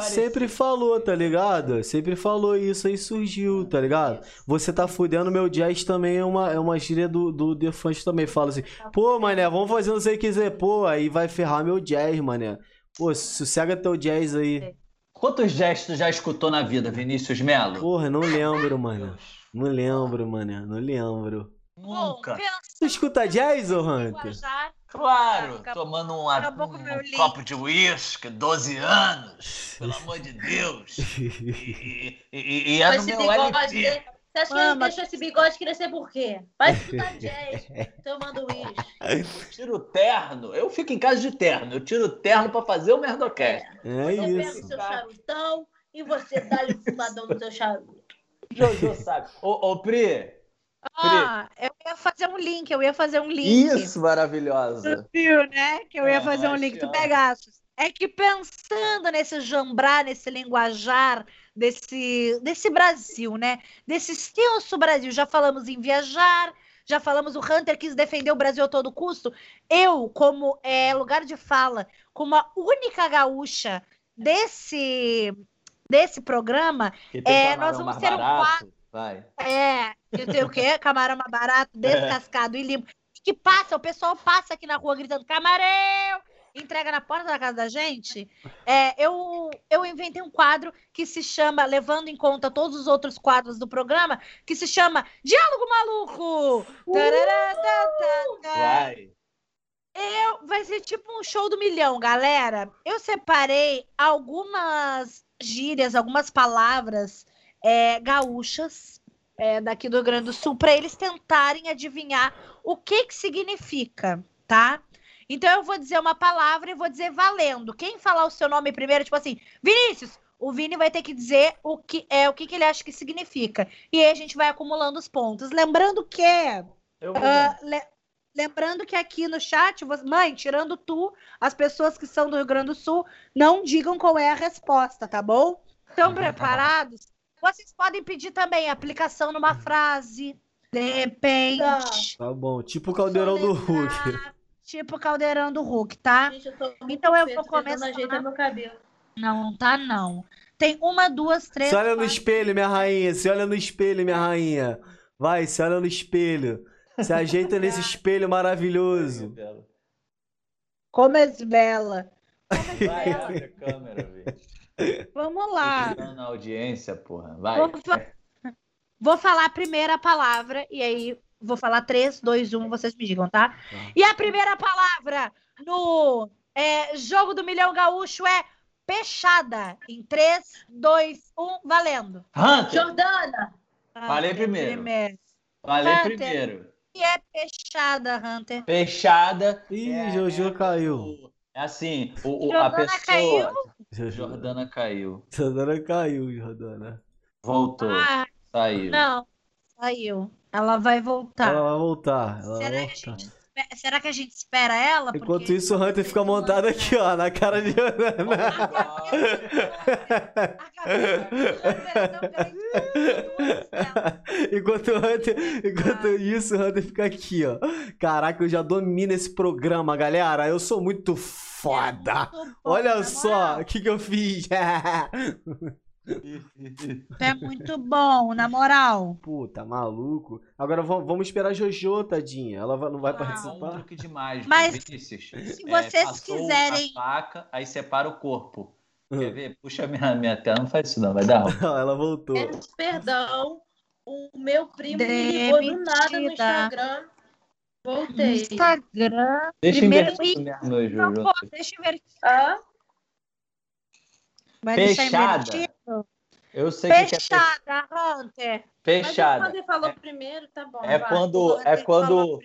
sempre falou, tá ligado? Sempre falou isso aí surgiu, tá ligado? Você tá fudendo meu jazz também é uma, é uma gíria do, do Defante também. Fala assim, pô, mané, vamos fazer não sei o que quiser. Pô, aí vai ferrar meu jazz, mané. Pô, sossega teu jazz aí. Quantos gestos já escutou na vida, Vinícius Melo? Porra, não lembro, mano. Não lembro, mano. Não lembro. Nunca. Tu escuta jazz, ô Hunter? Linguajar. Claro, Acabou- tomando um, um link. copo de uísque, 12 anos, pelo amor de Deus. E, e, e, e é no meu bigode. LP. Você acha que ele deixou esse bigode crescer por quê? Vai escutar jazz, tomando uísque. Tiro o terno, eu fico em casa de terno, eu tiro o terno pra fazer o Merdocast. É Você pega o isso. seu charutão e você dá-lhe um fumadão no seu charuto. Jojo sabe. Ô, ô Pri, Ah, eu ia fazer um link, eu ia fazer um link. isso, maravilhosa. Tu viu, né? Que eu ia Ah, fazer um link. Tu amo. pegaste. É que pensando nesse jambrar, nesse linguajar desse, desse Brasil, né? Desse extenso Brasil. Já falamos em viajar, já falamos o Hunter quis defender o Brasil a todo custo. Eu, como é, lugar de fala, como a única gaúcha desse desse programa É, nós vamos ter um barato. Vai. é, eu sei o quê? Camarão barato, descascado e limpo. Que passa, o pessoal passa aqui na rua gritando camarão, entrega na porta da casa da gente. É, eu, eu inventei um quadro que se chama, levando em conta todos os outros quadros do programa, que se chama Diálogo Maluco. Tarará, tá, tá, tá. Vai. Eu, vai ser tipo um show do milhão, galera. Eu separei algumas gírias, algumas palavras é, gaúchas é, daqui do Rio Grande do Sul para eles tentarem adivinhar o que que significa, tá? Então eu vou dizer uma palavra e vou dizer valendo. Quem falar o seu nome primeiro, tipo assim, Vinícius, o Vini vai ter que dizer o que é o que, que ele acha que significa. E aí a gente vai acumulando os pontos. Lembrando que ah, le- lembrando que aqui no chat, você- mãe, tirando tu, as pessoas que são do Rio Grande do Sul não digam qual é a resposta, tá bom? Estão preparados? Vocês podem pedir também aplicação numa frase, de repente, Tá bom. Tipo o caldeirão do Hulk. tipo caldeirão do Hulk, tá? Gente, eu Então eu vou começar. ajeitar meu cabelo. Não, tá não. Tem uma, duas, três. Se olha no espelho, minha rainha. Se olha no espelho, minha rainha. Vai, se olha no espelho. Se ajeita nesse espelho maravilhoso. Como é bela. Vai, abre a câmera, velho. Vamos lá. Na audiência, porra. Vai. Vou, fa- vou falar a primeira palavra e aí vou falar 3, 2, 1, vocês me digam, tá? E a primeira palavra no é, Jogo do Milhão Gaúcho é peixada. Em 3, 2, 1, valendo. Hunter, Jordana! Falei primeiro. primeiro. falei Hunter. primeiro. E é peixada, Hunter. Fechada. Ih, é- Jojo é- caiu. É assim, o, o- a pessoa. caiu? Jordana caiu. Jordana caiu, Jordana. Voltou. Ah, Saiu. não. Saiu. Ela vai voltar. Ela vai voltar. Ela Será vai que, a voltar. gente, espe- será que a gente espera ela? Enquanto Porque- isso, o Hunter fica montado aqui, ó, na cara de Jordana. A cabeça do Hunter tão grande quanto duas delas. enquanto, o Hunter, enquanto isso, o Hunter fica aqui, ó. Caraca, eu já domino esse programa, galera. Eu sou muito foda. Bom, Olha na só o que, que eu fiz. É muito bom, na moral. Puta, maluco. Agora vamos, esperar a Jojo, tadinha. Ela vai- não vai Ah, Um participar. truque de mágica, Mas, Vinícius. se É, vocês passou quiserem- A faca, aí separa o corpo. Hum. Quer ver? Puxa minha, minha tela. Não faz isso, não. Vai dar ruim. Ela voltou. Peço perdão. O meu primo me ligou do nada no. Instagram. Voltei. Instagram. Deixa Primeiro- meu Não, pô, deixa eu ver. Vai deixar Fechada. invertido? Eu sei o que que é Fechada, Hunter. mas fechada. quando ele falou primeiro, tá bom. É vai. quando, é quando.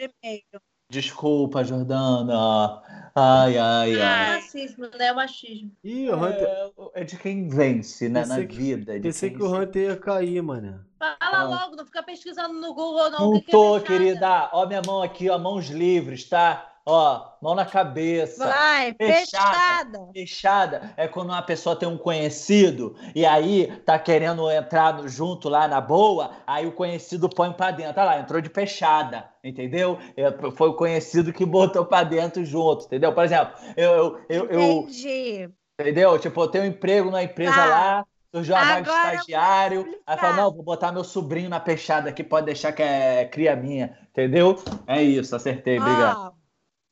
Desculpa, Jordana. Ai, ai, É ai. racismo, né? É machismo. Ih, o Hunter. É, é de quem vence, né? Na Pensei que- vida. é de Pensei quem que o Hunter ia cair, mano. Fala Não. logo, não fica pesquisando no Google, não. Não que que é tô, querida. Ó, minha mão aqui, ó, mãos livres, tá? Ó, mão na cabeça. Vai, Fechada. fechada. Fechada é quando uma pessoa tem um conhecido e aí tá querendo entrar junto lá na boa, aí o conhecido põe pra dentro. Olha lá, entrou de fechada, entendeu? É, Foi o conhecido que botou pra dentro junto, entendeu? Por exemplo, eu, eu, eu, eu- Entendi. entendeu? Tipo, eu tenho um emprego na empresa Tá. lá, surgiu vaga de Agora vou estagiário, aí fala, não, vou botar meu sobrinho na peixada aqui, pode deixar que é cria minha, entendeu? É isso, acertei, obrigado. Ó,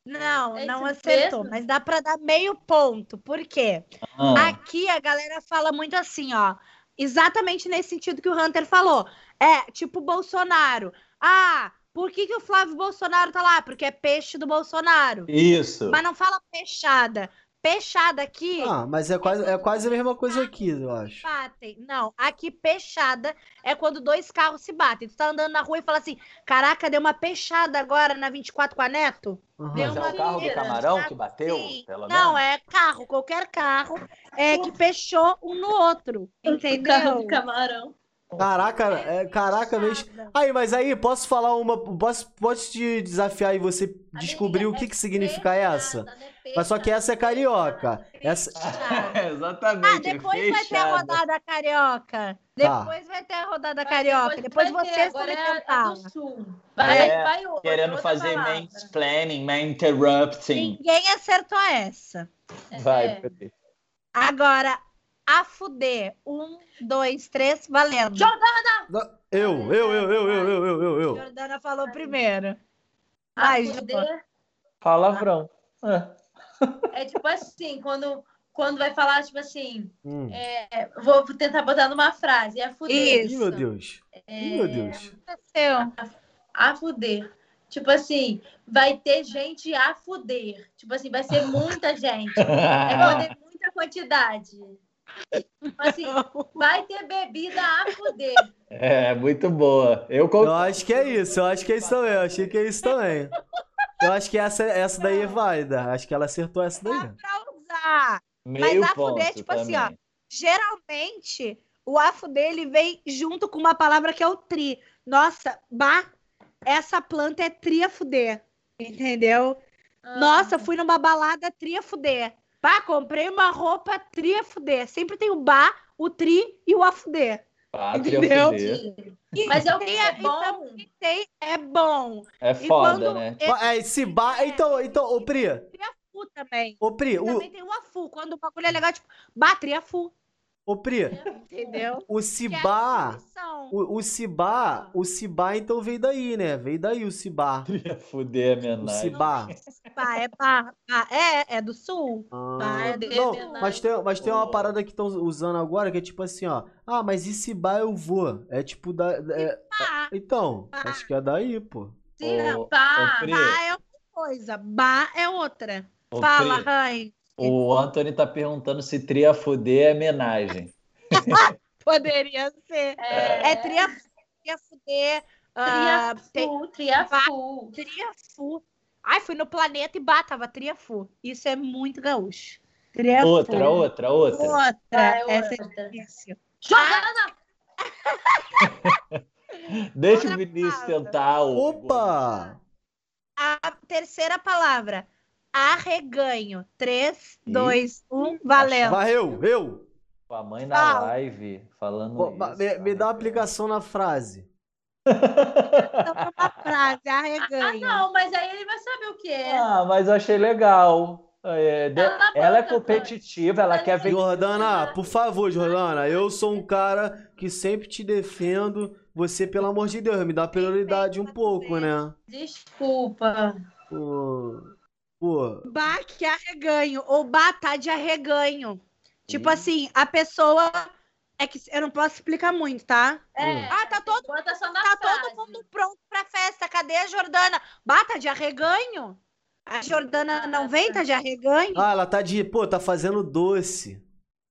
não, É não acertou, mesmo? mas dá pra dar meio ponto. Por quê? Ah, Aqui a galera fala muito assim, ó. Exatamente nesse sentido que o Hunter falou. É, tipo Bolsonaro. Ah, por que, que o Flávio Bolsonaro tá lá? Porque é peixe do Bolsonaro. isso. Mas não fala peixada. Peixada aqui. Ah, mas é quase, é quase a mesma coisa aqui, eu acho. batem. Não, aqui peixada é quando dois carros se batem. Tu tá andando na rua e fala assim: caraca, deu uma peixada agora na 24 com a Neto. Aham. Deu Mas é uma o carro do camarão que bateu, Sim. pelo Não, é carro, qualquer carro é que fechou um no outro. Carro Entendeu? de camarão. Caraca, é, caraca, mas. Aí, mas aí, posso falar uma. Posso, posso te desafiar e você descobrir o que, que significa essa? Mas só que essa é carioca. Essa. É, exatamente. Ah, depois vai ter a rodada carioca. Tá. Depois vai ter a rodada carioca. Depois, é tentar. do sul. Vai, É, vai outra, Querendo outra fazer palavra. mansplaining, man interrupting. Ninguém acertou essa. Vai, É. Agora, a fuder. Um, dois, três, valendo. Jordana! Eu, eu, eu, eu, eu, eu, eu, eu. eu. Jordana falou primeiro. Ai, a fuder. Palavrão. É. Ah. é tipo assim, quando, quando vai falar, tipo assim, hum. é, vou tentar botar numa frase, é a fuder. Isso. Meu Deus. É, meu Deus. Aconteceu. A, a fuder. Tipo assim, vai ter gente a fuder. Tipo assim, vai ser muita gente. É poder muita quantidade. Tipo assim, vai ter bebida a fuder. É, muito boa. Eu con- Eu acho que é isso, eu acho que é isso também, eu achei que é isso também. Eu acho que essa, essa daí é válida. Acho que ela acertou essa daí. Dá pra usar. meio Mas a ponto fuder, tipo assim, ó. também. Geralmente, o a fuder, ele vem junto com uma palavra que é o tri. Nossa, bah, essa planta é tri a fuder. Entendeu? Ah, Nossa, fui numa balada tri a fuder. Pá, comprei uma roupa tri a fuder. Sempre tem o ba, o tri e o a fuder. Pátria entendeu? E Mas é o tem é bom. tem é bom. É foda, quando né? É, esse bar. Então, então, ô Pri, Fu também. ô Pri, o, Também tem o afu. Quando o bagulho é legal, tipo, bah, tri a fu. Ô Pri, Entendeu? o é Cibá. O, o Cibá, o Cibá então veio daí, né? Veio daí o Cibá. Fuder a O menagem. Cibá. Bah, é, bah, bah, é, é do sul. Ah, é de não, mas tem, mas tem uma parada que estão usando agora que é tipo assim, ó. Ah, mas e Cibá eu vou? É tipo da. é- Bah, então, acho que é daí, pô. Sim, Ô, pá. ô, Pri, bah é uma coisa, bah é outra. ô, Fala, Pri, Rãe. O Anthony tá perguntando se tria fuder é homenagem. Poderia ser. É, É tria, tria fuder. ah, tem- Triafu, triafu. Triafu. Ai, fui no planeta e bah, tava Triafu. Isso é muito gaúcho. Triafu. Outra, outra, outra. Outra. Ah, é Essa outra. é difícil. Jordana! Deixa o Outra Vinícius palavra. tentar. o- Opa! A terceira palavra. Arreganho. 3, Ih. 2, 1, valendo. Varreu, eu. Com a mãe na Fala. live falando Pô, isso. me, me dá uma aplicação na frase. Então, uma frase, Ah, arreganho. não, mas aí ele vai saber o que é. Ah, mas eu achei legal. É, de- Ela é competitiva, ela quer ver. Jordana, por favor, Jordana, eu sou um cara que sempre te defendo. Você, pelo amor de Deus, me dá prioridade um pouco, né? Desculpa. Pô, pô, Bah, que arreganho. Ou bah, tá de arreganho. Tipo Ih. assim, a pessoa. É que eu não posso explicar muito, tá? É, Ah, tá todo, tá frase. todo mundo pronto pra festa. Cadê a Jordana? Bah, tá de arreganho? A Jordana não vem, tá de arreganho? ah, ela tá de, pô, tá fazendo doce.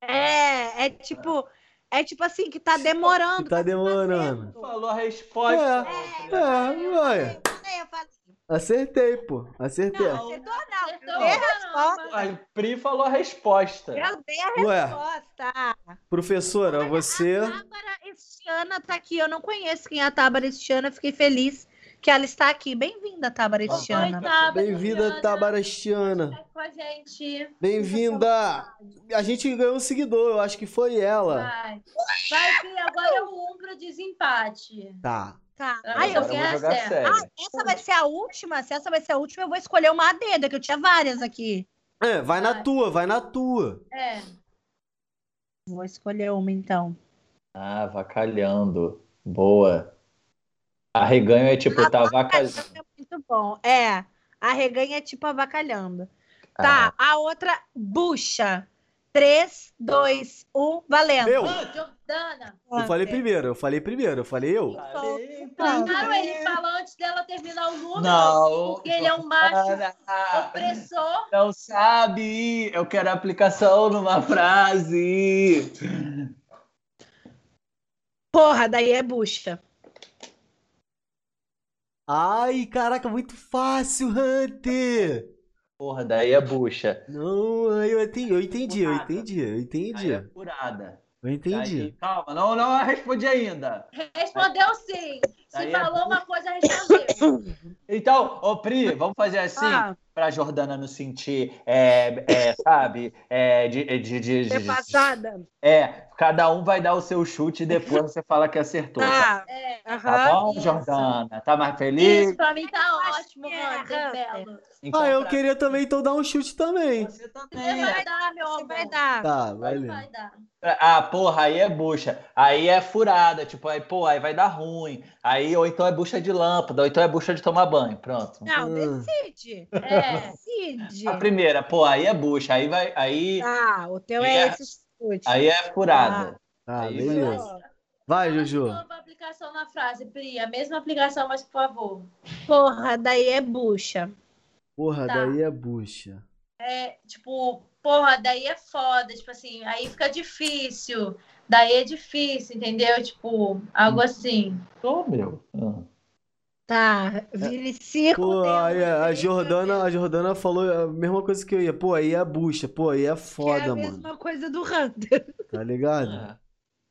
É, é tipo. É tipo assim, que tá demorando. Que tá demorando. fazendo. Falou a resposta. É, ué. Eu falei, eu falei. Acertei, pô. Acertei. Não, acertou não. Acertou, Eu dei a resposta. A Pri falou a resposta. Eu dei a Ué. resposta. Professora, você. A Tábara Estiana tá aqui. Eu não conheço quem é a Tábara Estiana. Fiquei feliz que ela está aqui. Bem-vinda, Tábara Oi, Estiana. Tábara, Bem-vinda, Juliana. Tabarastiana. Tá com a gente. Bem-vinda. A gente ganhou um seguidor, eu acho que foi ela. Vai. Vai, Pri, agora é o um pro desempate. Tá. Tá. Ai, eu quero jogar essa. sério. Essa vai ser a última? Se essa vai ser a última, eu vou escolher uma a dedo, que eu tinha várias aqui. É, vai na tua, vai na tua. É. Vou escolher uma, então. Ah, vacalhando. Boa. Arreganho é tipo, tá vacalhando. É muito bom. É. A reganha é tipo avacalhando. Tá, Ah, a outra, bucha. 3, 2, 1, valendo. Eu. Jordana. Eu falei primeiro, eu falei primeiro, eu falei eu. Claro, ele fala antes dela terminar o número. Não. Porque ele é um macho opressor. Não sabe. Eu quero aplicação numa frase. Porra, daí é bucha. Ai, caraca, muito fácil, Hunter. Porra, daí é bucha. Não, eu entendi, eu entendi, eu entendi, eu Aí entendi. é furada. Eu entendi. Aí, calma, não, não respondi ainda. Respondeu sim. Se Aí é falou uma coisa, respondeu. Então, ô Pri, vamos fazer assim Ah, pra Jordana não sentir, é, é, sabe, é, de, de, de, de- passada. é, cada um vai dar o seu chute e depois você fala que acertou. tá? Tá. É. Tá Aham. bom, isso. Jordana? Tá mais feliz? Isso, pra mim tá ótimo, que é. Belo. Então, Ah, eu queria também então dar um chute também. Você Você também. vai dar, meu Você amor. vai dar. Tá, Você valeu. vai dar. Ah, porra, aí é bucha. Aí é furada. Tipo, aí, pô, aí vai dar ruim. Aí, ou então é bucha de lâmpada, ou então é bucha de tomar banho. Pronto. Não, Hum. decide. É. Decide. A primeira, pô, aí é bucha. Aí vai. Aí, Tá, o teu Aí é é- esse chute. aí é furada. Tá, Aí beleza. Vai, Juju. de novo a aplicação na frase, Pri. A mesma aplicação, mas por favor. Porra, daí é bucha. Porra, Tá. daí é bucha. É, tipo, porra, daí é foda. Tipo assim, aí fica difícil. Daí é difícil, entendeu? Tipo, algo assim. Ô, meu. Ah. Tá, vire círculo. Pô, aí a, a Jordana, a Jordana falou a mesma coisa que eu ia. Pô, aí é bucha. Pô, aí é Que é foda, a mano. mesma coisa do Hunter. Tá ligado? Ah.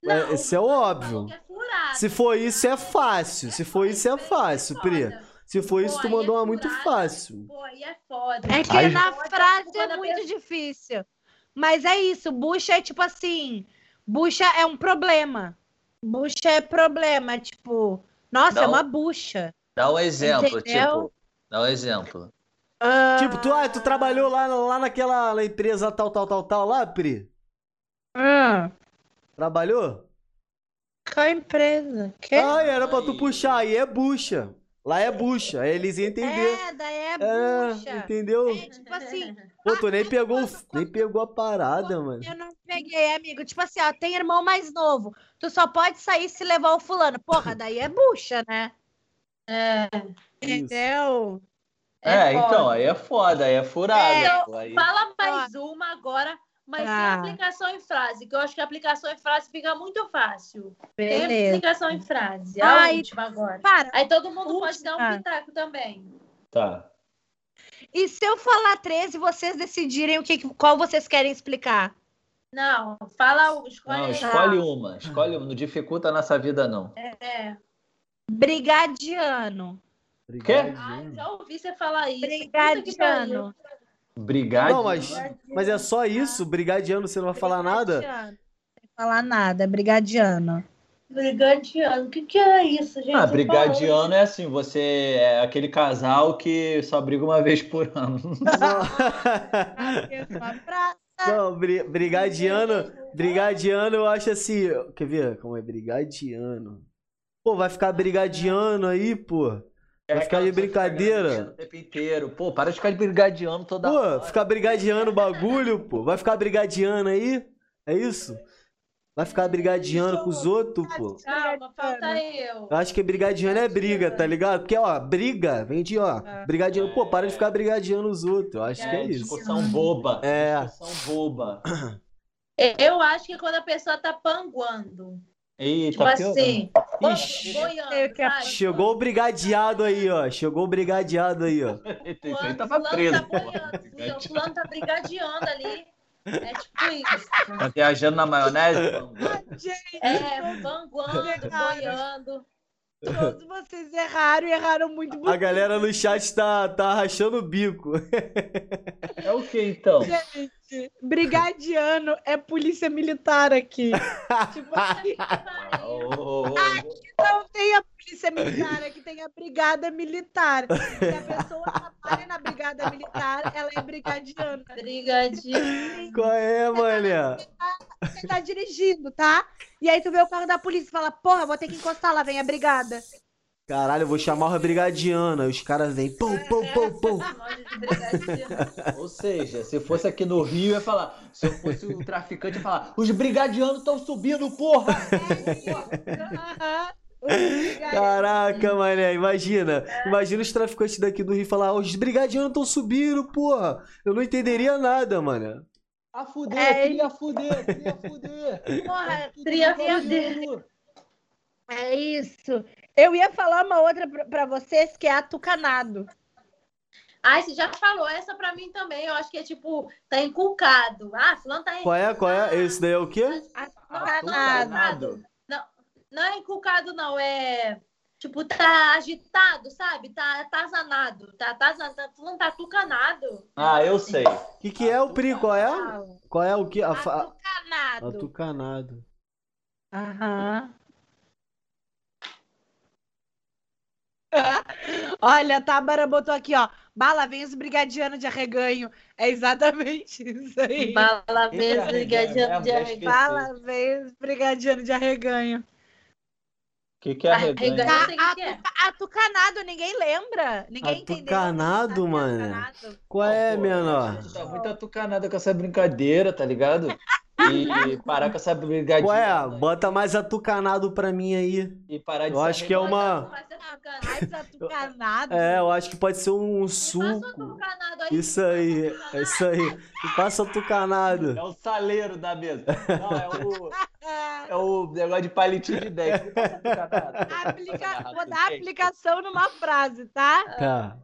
É, esse é o óbvio. É. Se for isso, é fácil. Se for isso, é fácil, Pri. Foda. Se for isso, tu é mandou uma muito fácil. Pô, aí é foda. É que Ai, na frase é a muito difícil. Mas é isso, bucha é tipo assim, bucha é um problema. Bucha é problema, tipo, nossa, é Não. uma bucha. Dá um exemplo, Entendeu? tipo. Dá um exemplo. Ah, Tipo, tu, ah, tu trabalhou lá, lá naquela na empresa tal, tal, tal, tal, lá, Pri? ah, Trabalhou? qual empresa? Que? Ah, era pra tu puxar. Aí é bucha. Lá é bucha. Aí eles iam entender. é, daí é É, bucha. entendeu? É, tipo assim, Pô, tu nem pegou, quando- nem pegou a parada, mano. eu não peguei, amigo. Tipo assim, ó, tem irmão mais novo. Tu só pode sair se levar o fulano. Porra, daí é bucha, né? É. Entendeu? É, foda. então, aí é foda, aí é furada. É, pô, aí... Fala mais uma agora, mas Tá. sem aplicação em frase, que eu acho que a aplicação em frase fica muito fácil. Tem Beleza. aplicação em frase. A Ai, última agora. Para. Aí todo mundo pode última. dar um pitaco também. Tá. E se eu falar 13 vocês decidirem o que, qual vocês querem explicar? Não, fala, escolhe. Não, escolhe uma. Escolhe uma. Não dificulta a nossa vida, não. É. Brigadiano. Obrigado. Ai, já ouvi você falar isso. Brigadiano. Brigade. Não, mas, mas é só isso? Brigadiano, você não vai falar nada? Brigadiano. Sem falar nada, brigadiano. Brigadiano. O que, que é isso, gente? Ah, brigadiano é assim, você é aquele casal que só briga uma vez por ano. Não, bri- brigadiano, brigadiano eu acho assim, quer ver? Como é brigadiano? Pô, vai ficar brigadiano aí, pô. Vai ficar de brincadeira? O tempo inteiro. Pô, para de ficar de brigadiano toda Pô, hora. ficar brigadiano o bagulho, pô. Vai ficar brigadiano aí? É isso? Vai ficar brigadiano com os outros, pô. Calma, falta eu. Eu acho que brigadiano é briga, tá ligado? Porque, ó, briga, vem de, ó, brigadiano. Pô, para de ficar brigadiano os outros. Eu acho que é É, isso. discussão boba. É. Discussão boba. Eu acho que é quando a pessoa tá panguando. Eita, Tipo assim, Ixi. sabe? Chegou o brigadiado aí, ó. Chegou o brigadiado aí, ó. Fulano, tava preso. tá o fulano tá brigadeando ali. É tipo isso. Tá viajando na maionese? É, vanguando, boiando. Todos vocês erraram e erraram muito A bonito. galera no chat tá, tá rachando o bico. É o que então? Gente, brigadiano é polícia militar aqui. tipo assim, ô, ô, não tem a polícia militar, aqui tem a brigada militar. Se a pessoa trabalha na brigada militar, ela é brigadiano. Brigadinho. Qual é, mané? Você tá dirigindo, tá? E aí tu vê o carro da polícia e fala, porra, vou ter que encostar lá, vem a brigada. Caralho, eu vou chamar o brigadiano. Aí os caras vêm, pum, pum, pum, pum. Ou seja, se fosse aqui no Rio, ia falar. Se eu fosse um traficante, ia falar: os brigadianos estão subindo, porra! Aham. Caraca, mané, imagina. Imagina os traficantes daqui do Rio falar, os brigadianos estão subindo, porra. Eu não entenderia nada, mano. A fuder, É, queria fuder, queria fuder. Porra, Tria Fuder. é isso. Eu ia falar uma outra pra, pra vocês que é atucanado. Ai, você já falou essa pra mim também. Eu acho que é tipo, tá inculcado. Ah, fulano tá Qual é, qual é? Esse daí é o quê? Atucanado. Atucanado. Não é inculcado, não. É tipo, tá agitado, sabe? Tá atazanado. Tá atazanado. Tá, fulano tá atucanado. Ah, eu sei. O que, que é o Pri? Qual é? Qual é o que? Atucanado. Atucanado. Aham. Olha, a Tábara botou aqui, ó. Bala, vem os brigadianos de arreganho. É exatamente isso aí. Bala Esse vez, é brigadiano arreganho, de é, arreganho. Bala, vem os brigadianos de arreganho. O que, que é arreganho? Arreganho. É. atuca- Atucanado, ninguém lembra. Ninguém entendeu. Atucanado, Sabe mano? atucanado? Qual é, menor? Tá muito atucanada com essa brincadeira, tá ligado? E parar com essa brigadinha. Qual é? Bota mais atucanado pra mim aí. E parar de Eu acho que é uma- é atucanado. É, eu acho que pode ser um suco. aí. Isso aí, é isso aí. E passa atucanado. É o saleiro da mesa. Não, é o, é o negócio de palitinho de 10. Que passa atucanado. Aplica... Vou dar aplicação numa frase, tá? Tá.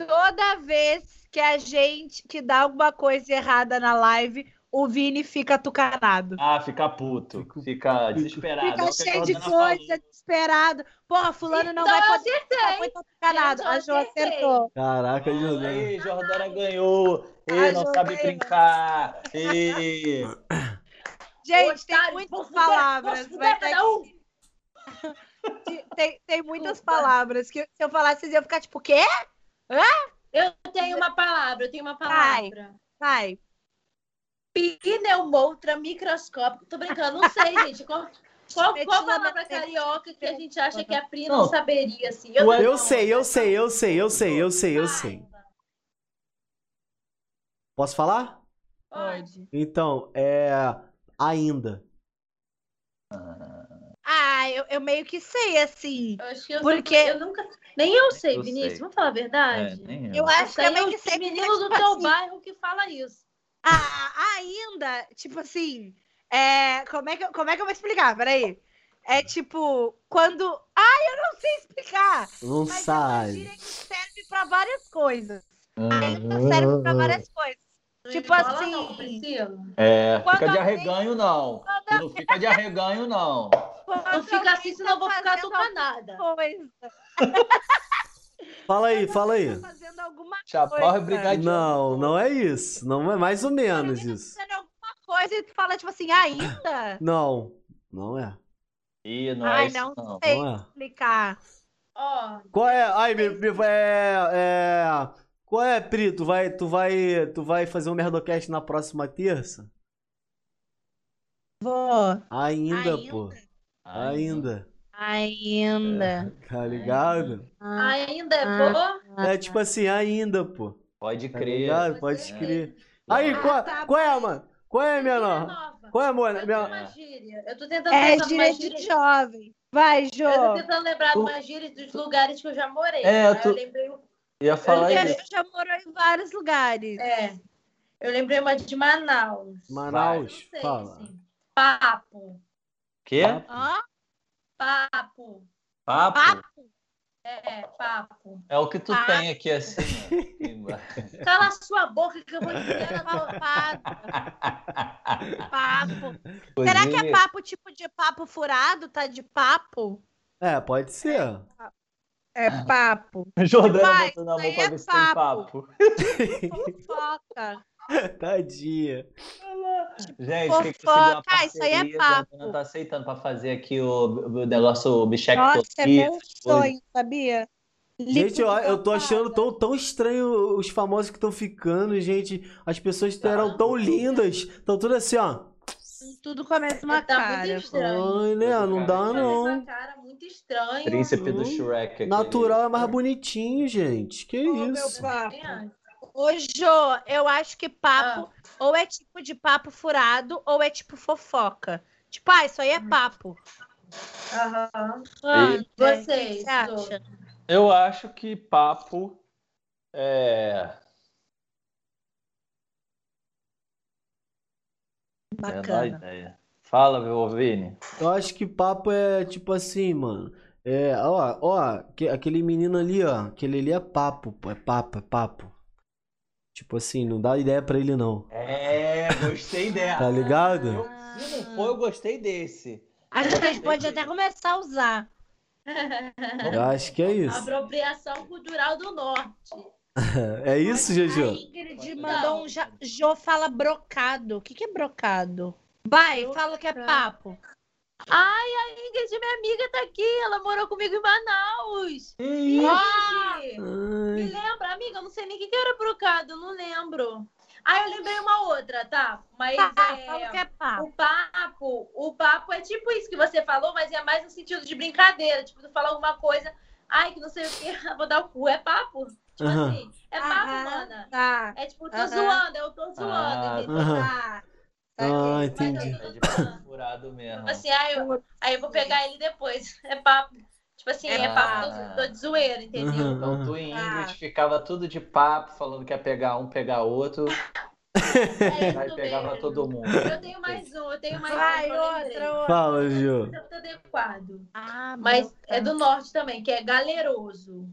Toda vez que a gente que dá alguma coisa errada na live, o Vini fica atucanado. Ah, fica puto. Fica desesperado. É Fica a cheio de Jordana falou. coisa, desesperado. Porra, fulano não Então vai eu poder ficar muito atucanado. Eu A Jo acertou. Caraca, Jordana. Aí, Jordana ganhou. Ei, não sabe ganhou. brincar. Ei. Gente, tem muitas palavras. vai ter um. que- tem, tem muitas palavras que se eu falasse, vocês iam ficar tipo, o quê? Eu tenho uma palavra, eu tenho uma palavra. Vai. Pneumoutra microscópico. Tô brincando, não sei, gente. Qual, qual, qual palavra carioca que a gente acha que a Pri não, Não. saberia, assim? É- Eu sei, eu sei, eu sei, eu sei, eu sei, eu sei. Posso falar? Pode. Então, é. Ainda. Ah, eu, eu meio que sei, assim. Eu acho que eu, Porque- eu nunca. Nem eu sei, Eu Vinícius. sei. Vamos falar a É, verdade? nem eu. Eu acho que eu é meio que sei. meninos do tipo teu assim, bairro que fala isso. Ah, ainda, tipo assim, é, como, é que, eu- como é que eu vou explicar? Peraí. É tipo, quando. Ai, eu não sei explicar! Não Mas é sabe. gíria que serve pra várias coisas. Ah. Ainda serve pra várias coisas. Tipo assim- Não, Priscila. É, Quando fica de arreganho, não. Tu não fica de arreganho, não. Não fica assim, senão eu vou ficar alguma Coisa. Fala aí, fala aí. Tá fazendo alguma Coisa. brigadinho. Não, não é isso. Não é mais ou menos isso. fazendo alguma coisa e tu fala, tipo assim, ainda? Não, não é. Ih, não Ai, é isso, não não. sei Não é. explicar. Ó, Qual é? Ai, me, me- é, é. Qual é, Pri? Tu vai, tu vai, tu vai fazer um Merdocast na próxima terça? Vou. Ainda, Ainda? pô. Ai, Ainda. Ainda. Tá ligado? Ah, ainda é Ah. boa? É tipo assim, ainda, pô. Pode Tá crer. ligado? Pode crer. Aí, qual, tá qual é, mano? Qual é, Gíria menor? nova. Qual é, amor? Eu Minha... uma gíria. Eu tô tentando É pensar gíria de gíria. jovem. Vai, Jô. Eu tô tentando lembrar de Tu- uma gíria dos lugares que eu já morei. É, tu- eu lembrei. Ia falar Eu- Porque isso. a gente já morou em vários lugares. É. Eu lembrei uma de Manaus. Eu Manaus, não sei, fala. assim. Papo. Quê? Hã? Papo. Papo? Papo? É, papo. É o que tu Papo. tem aqui assim, ó. Embaixo. Cala a sua boca que eu vou dizer. Papo. Papo. Será que é papo tipo de papo furado? Tá de papo? É, pode ser. É papo. Jordana Vai, botando a pra é ver se tem papo. papo. Fofoca. Tadinha. Gente, tem que uma Fofoca, ah, isso aí é papo. Jordana tá aceitando pra fazer aqui o, o negócio, o Nossa, é meu sonho, sabia? Gente, eu, eu tô achando tão, tão estranho os famosos que estão ficando, gente. As pessoas eram tão lindas. Estão tudo assim, ó. Tudo com a mesma Tá cara. muito estranho. Ai, né? Não dá, não. cara, muito estranho. Príncipe do Hum. Shrek. aqui. Natural é mais bonitinho, gente. Que meu isso? papo. Ô, Jô, eu acho que papo ou é tipo de papo furado ou é tipo fofoca. Tipo, ah, isso aí é papo. Aham. Ah? Vocês, acha? Eu acho que papo é. Bacana. ideia. Fala, meu Vini. Eu acho que papo é tipo assim, mano. É, ó, ó, que- aquele menino ali, ó. Aquele ali é papo, pô. É papo, é papo. Tipo assim, não dá ideia pra ele, não. É, gostei dela. Tá ligado? Eu- se não for, eu gostei desse. Acho que a gente pode até começar a usar. Eu acho que é isso. Apropriação cultural do norte. É isso, A Jojo? Ingrid Não. mandou um fala brocado. O que, que é brocado? Vai, fala que é papo. Ai, a Ingrid, minha amiga, tá aqui. Ela morou comigo em Manaus. Ah, Ingrid, me lembra, amiga, eu não sei nem o que que era brocado, eu não lembro. Ah, eu lembrei uma outra, tá? Mas é, é papo. o papo, o papo é tipo isso que você falou, mas é mais no sentido de brincadeira. Tipo, tu fala alguma coisa, ai, que não sei o que, vou dar o cu, é papo. Tipo assim, é papo, Aham, mana. Tá. É tipo, tô zoando, eu tô zoando, Ah, entendeu? Tá. Ah, entendi. Tá de zoando. papo furado mesmo. Tipo assim, aí eu, aí eu vou pegar ele depois. É papo. Tipo assim, é Ah. papo, tô, tô de zoeira, entendeu? Aham. Então tu e Ah. Ingrid ficava tudo de papo, falando que ia pegar um, pegar outro, É pegava mesmo. todo mundo. Eu tenho mais um, eu tenho mais Vai, um. que outra, outra. Fala, Ju. Muito adequado. Ah, Mas é do norte também, que é galeroso.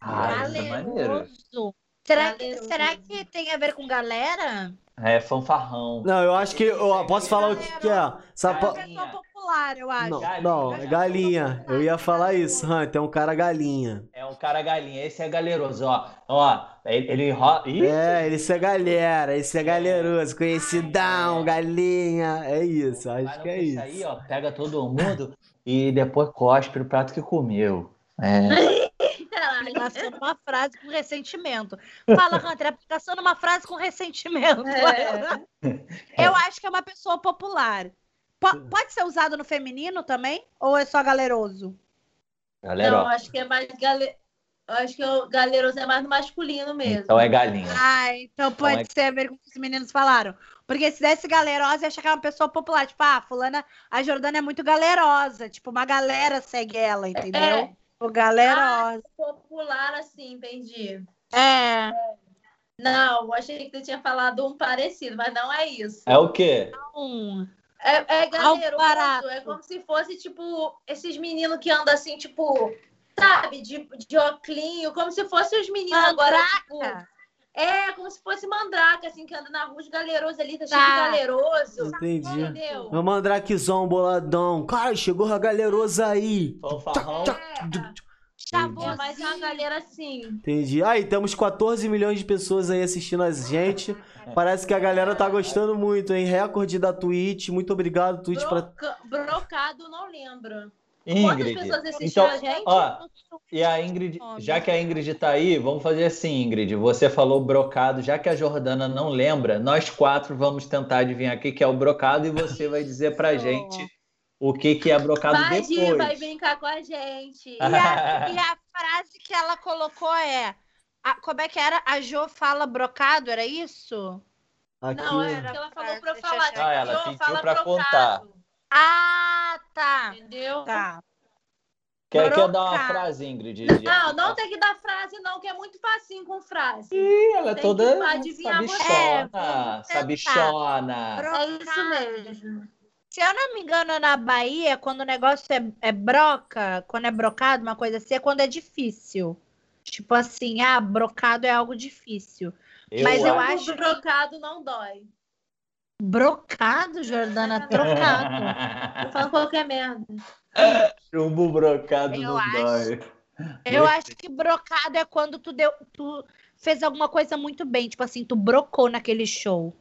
Ah, isso é maneiro. Galeroso. Será que, Galeroso. será que tem a ver com galera? É fanfarrão. Não, eu acho que. Eu posso falar o que, que é. Sabe, É Galinha. pessoa popular, eu acho. Não, Galinha. não, é galinha. Eu ia falar isso, Hunter. É um cara galinha. É um cara galinha. Esse é galeroso, ó. Ó, ele, ele ro... Ih, É, esse é galera, esse é galeroso, conhecidão, galinha. É isso, acho que é isso. aí, ó. Pega todo mundo e depois cospe no prato que comeu. É. Numa frase com ressentimento. Fala, Hunter, aplicação numa frase com ressentimento. É. Eu acho que é uma pessoa popular. Po- pode ser usado no feminino também? Ou é só galeroso? Galera, Não, acho que é mais gale... eu acho que o galeroso é mais no masculino mesmo. Então é galinha. Ah, então pode é- ser o que os meninos falaram. Porque se desse galerosa, eu achar que é uma pessoa popular. Tipo, ah, fulana, a Jordana é muito galerosa. Tipo, uma galera segue ela, entendeu? É. O galerosa. Popular assim, entendi. É. Não, eu achei que tu tinha falado um parecido, mas não é isso. É o quê? Um. É, é galeroso, é como se fosse, tipo, esses meninos que andam assim, tipo, sabe, de, de oclinho, como se fossem os meninos agora, tipo, Mandraca. É, como se fosse mandraca, assim, que anda na rua, os galerosos ali, tá cheio Tá. de galeroso, Entendi. entendeu? Meu mandraquezão boladão. Cara, chegou a galerosa aí. Fanfarrão. É, Chavoso. é mais uma galera assim. Entendi. Aí, temos 14 milhões de pessoas aí assistindo a gente. Parece que a galera tá gostando muito, hein? Recorde da Twitch. Muito obrigado, Twitch, pra. Broca- Brocado, não lembro. Ingrid. Quantas pessoas assistiram Então, a gente? ó, e a Ingrid, já que a Ingrid tá aí, vamos fazer assim, Ingrid. Você falou brocado, já que a Jordana não lembra, nós quatro vamos tentar adivinhar o que que é o brocado e você vai dizer pra gente o que que é brocado Vai, Gi, vai depois. brincar com a gente. E a, e a frase que ela colocou é. a- como é que era? A Jo fala brocado, era isso? Aqui. Não, é porque ela falou pra eu falar. achar. Ah, ela pediu fala pra brocado, contar. Ah, tá. Entendeu? Tá. Quer, quer dar uma frase, Ingrid? Não, não tem que dar frase, não, que é muito facinho com frase. Ih, ela é tem toda que adivinhar você. sabichona, É, sabichona. É isso mesmo. Se eu não me engano, na Bahia, quando o negócio é, é broca, quando é brocado, uma coisa assim, é quando é difícil. Tipo assim, ah, brocado é algo difícil. Mas eu acho- acho O brocado não dói. Brocado, Jordana, trocado. Tô falando qualquer merda. Chumbo brocado Eu não acho. dói. Eu acho que brocado é quando tu deu, tu fez alguma coisa muito bem, tipo assim, tu brocou naquele show.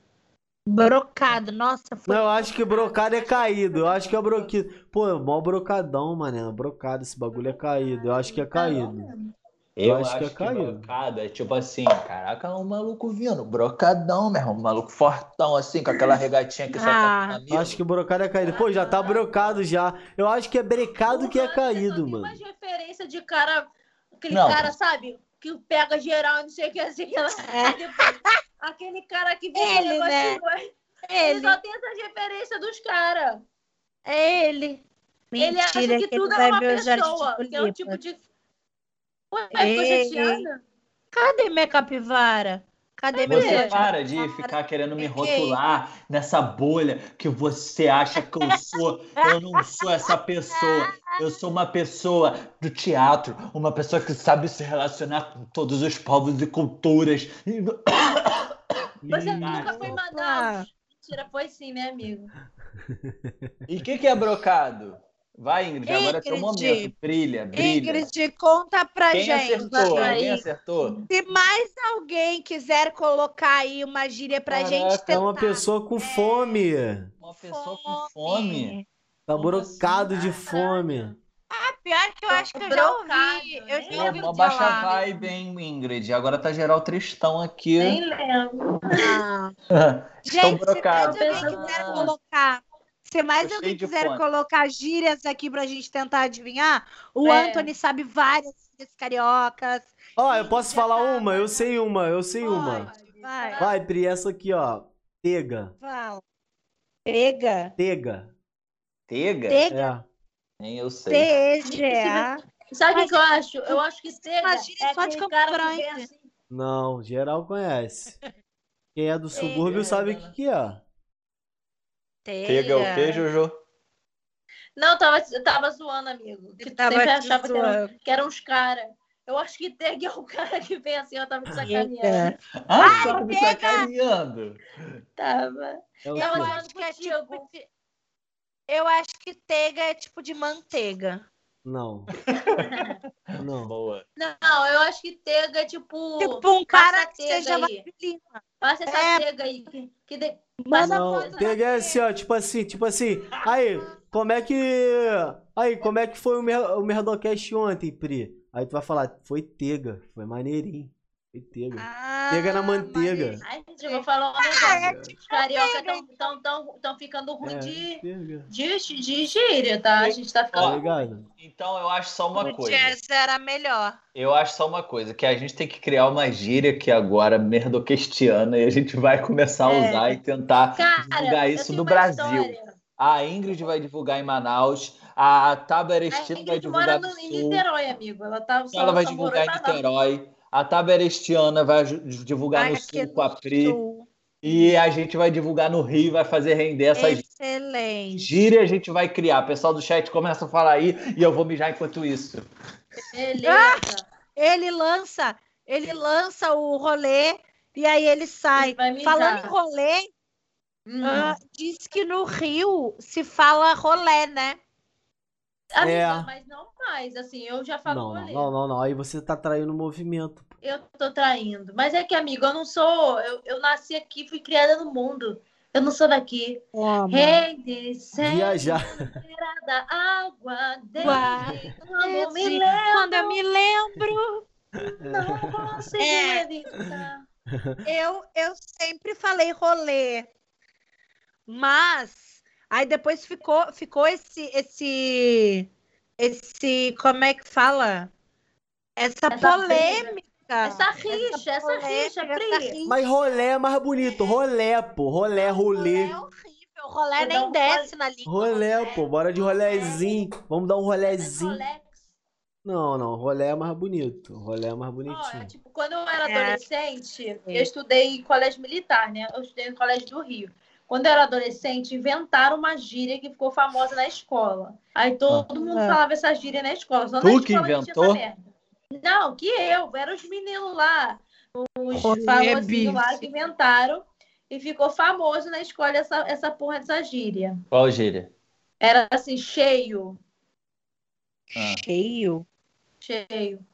Brocado, nossa, foi Não, eu acho que brocado é caído. Eu acho que é broquido. Pô, é mó brocadão, mané. Brocado, esse bagulho é caído. Eu acho que é caído. Eu, acho acho, que é que, caído. brocado é tipo assim, caraca, um maluco vindo, brocadão, meu irmão, um maluco fortão assim, com aquela regatinha que só Ah, tá. Eu acho que brocado é caído. Pô, já tá brocado já. Eu acho que é brecado que é O caído, tem mano. umas referências de cara, aquele Não. cara, sabe? Que pega geral e não sei o que, assim, que ela... É. Depois, aquele cara que vem Ele, né? Ele ele, só tem essas referências dos caras. é ele. Ele acha Mentira, que ele tudo é vai uma o pessoa. Que é o tipo de. Ué, ficou chateada? Cadê minha capivara? Cadê meu Você para de ficar querendo me que- rotular nessa bolha que você acha que eu sou. Eu não sou essa pessoa. Eu sou uma pessoa do teatro, uma pessoa que sabe se relacionar com todos os povos e culturas. Você nunca foi. Manaus. Mentira, foi sim, né, amigo? E o que, que é brocado? Vai, Ingrid, agora é teu Ingrid. momento. Brilha, brilha. Ingrid, conta pra Quem gente. acertou? Alguém acertou? Se mais alguém quiser colocar aí uma gíria pra gente Caraca, é uma tentar. pessoa com fome. Uma pessoa com fome. Tá brocado de fome. Pior que eu acho que eu já ouvi. Eu já nem ouvi Uma ouvi baixa falar. vibe, hein, Ingrid? Agora tá geral tristão aqui. Nem lembro. Ah. Estão Gente, se mais brocados. alguém quiser colocar. Se mais alguém quiser fome. colocar gírias aqui pra gente tentar adivinhar, o É. Anthony sabe várias gírias cariocas. Ó, eu posso falar uma? Eu sei uma, eu sei uma. Pode. Vai. Vai, Pri, essa aqui, ó. Tega. Fala. Pega. Tega. Tega? Tega. É. Nem eu sei. T-E-G-A. Sabe o que eu acho? Eu acho que tega Imagina é só de Campo cara que Grande. vem assim. Não, geral conhece. Quem é do subúrbio sabe o que, que é. Tega é o quê, Jojo? Não, eu tava, eu tava zoando, amigo. Que tava sempre achava que, era, zoando. que eram uns caras. Eu acho que Tega é o cara que vem assim, eu tava te sacaneando. Ah, tava me sacaneando. Tava. É Eu quê? acho que é tipo de... Eu acho que tega é tipo de manteiga. Não. Não. Boa. Não, eu acho que Tega é tipo. Tipo um cara que tega seja aí. masculino. Passa essa É. Tega aí. Que, de- Manda Não, tega é assim, ó, tipo assim, tipo assim. Aí, como é que. Aí, como é que foi o, mer o Merdocast ontem, Pri? Aí tu vai falar, foi tega, foi maneirinho. Foi tega. Ah, Tega na manteiga. mas- Ai, gente, eu vou falar um é negócio. Os carioca Tega, tão, tão, tão, tão ficando ruim É, de, de, de gíria, tá? A gente tá Tá ficando. ligado? Então eu acho só uma O coisa. jazz era melhor. Eu acho só uma coisa, que a gente tem que criar uma gíria que agora merdoquestiana e a gente vai começar a É. usar e tentar Cara, divulgar isso no Brasil. história. A Ingrid vai divulgar em Manaus, a Taba A Erestino vai Ingrid mora divulgar no, em Sul, Niterói, amigo. Ela tá só, ela vai divulgar em Manaus. Niterói, a Taba Erestiana vai divulgar no Aqui Sul com a no Pri, Sul. e a gente vai divulgar no Rio, vai fazer render essas Excelente. gírias, a gente vai criar. O pessoal do chat começa a falar aí e eu vou mijar enquanto isso. Beleza. Ele lança, ele lança o rolê e aí ele sai. Ele. Falando em rolê, Hum. ah, diz que no Rio se fala rolé, né? Amiga, É. mas não mais. Assim, eu já falo Não, não, rolê. não, não, não. Aí você tá traindo o movimento. Eu tô traindo. Mas é que, amigo, eu não sou. Eu, eu nasci aqui, fui criada no mundo. Eu não sou daqui. Rei descendo Viajar. da água Água. desde quando me lembro, Quando eu me lembro, não consigo É. evitar. eu, eu sempre falei rolê. Mas aí depois ficou, ficou esse, esse, esse, como é que fala? Essa, Essa polêmica. Essa rixa, essa polêmica, rixa, essa Pri. Mas rolé é mais bonito. Rolé, pô. Rolé, rolê. é horrível. O rolê Eu nem não desce na língua. Rolé, pô. Bora de rolézinho. Vamos dar um rolézinho. Rolex. Não, não. Rolé é mais bonito. Rolé é mais bonitinho. é, tipo, quando eu era É. adolescente, eu estudei em colégio militar, né? Eu estudei no colégio do Rio. Quando eu era adolescente, inventaram uma gíria que ficou famosa na escola. Aí todo mundo Ah. falava essa gíria na escola. Só Tu na que escola tinha inventou? essa merda. Não, que eu. Eram os meninos lá. Os Rolê famosinhos lá que inventaram. E ficou famoso na escola essa, essa porra dessa gíria. Qual gíria? Era assim, cheio. Ah. Cheio. Cheio.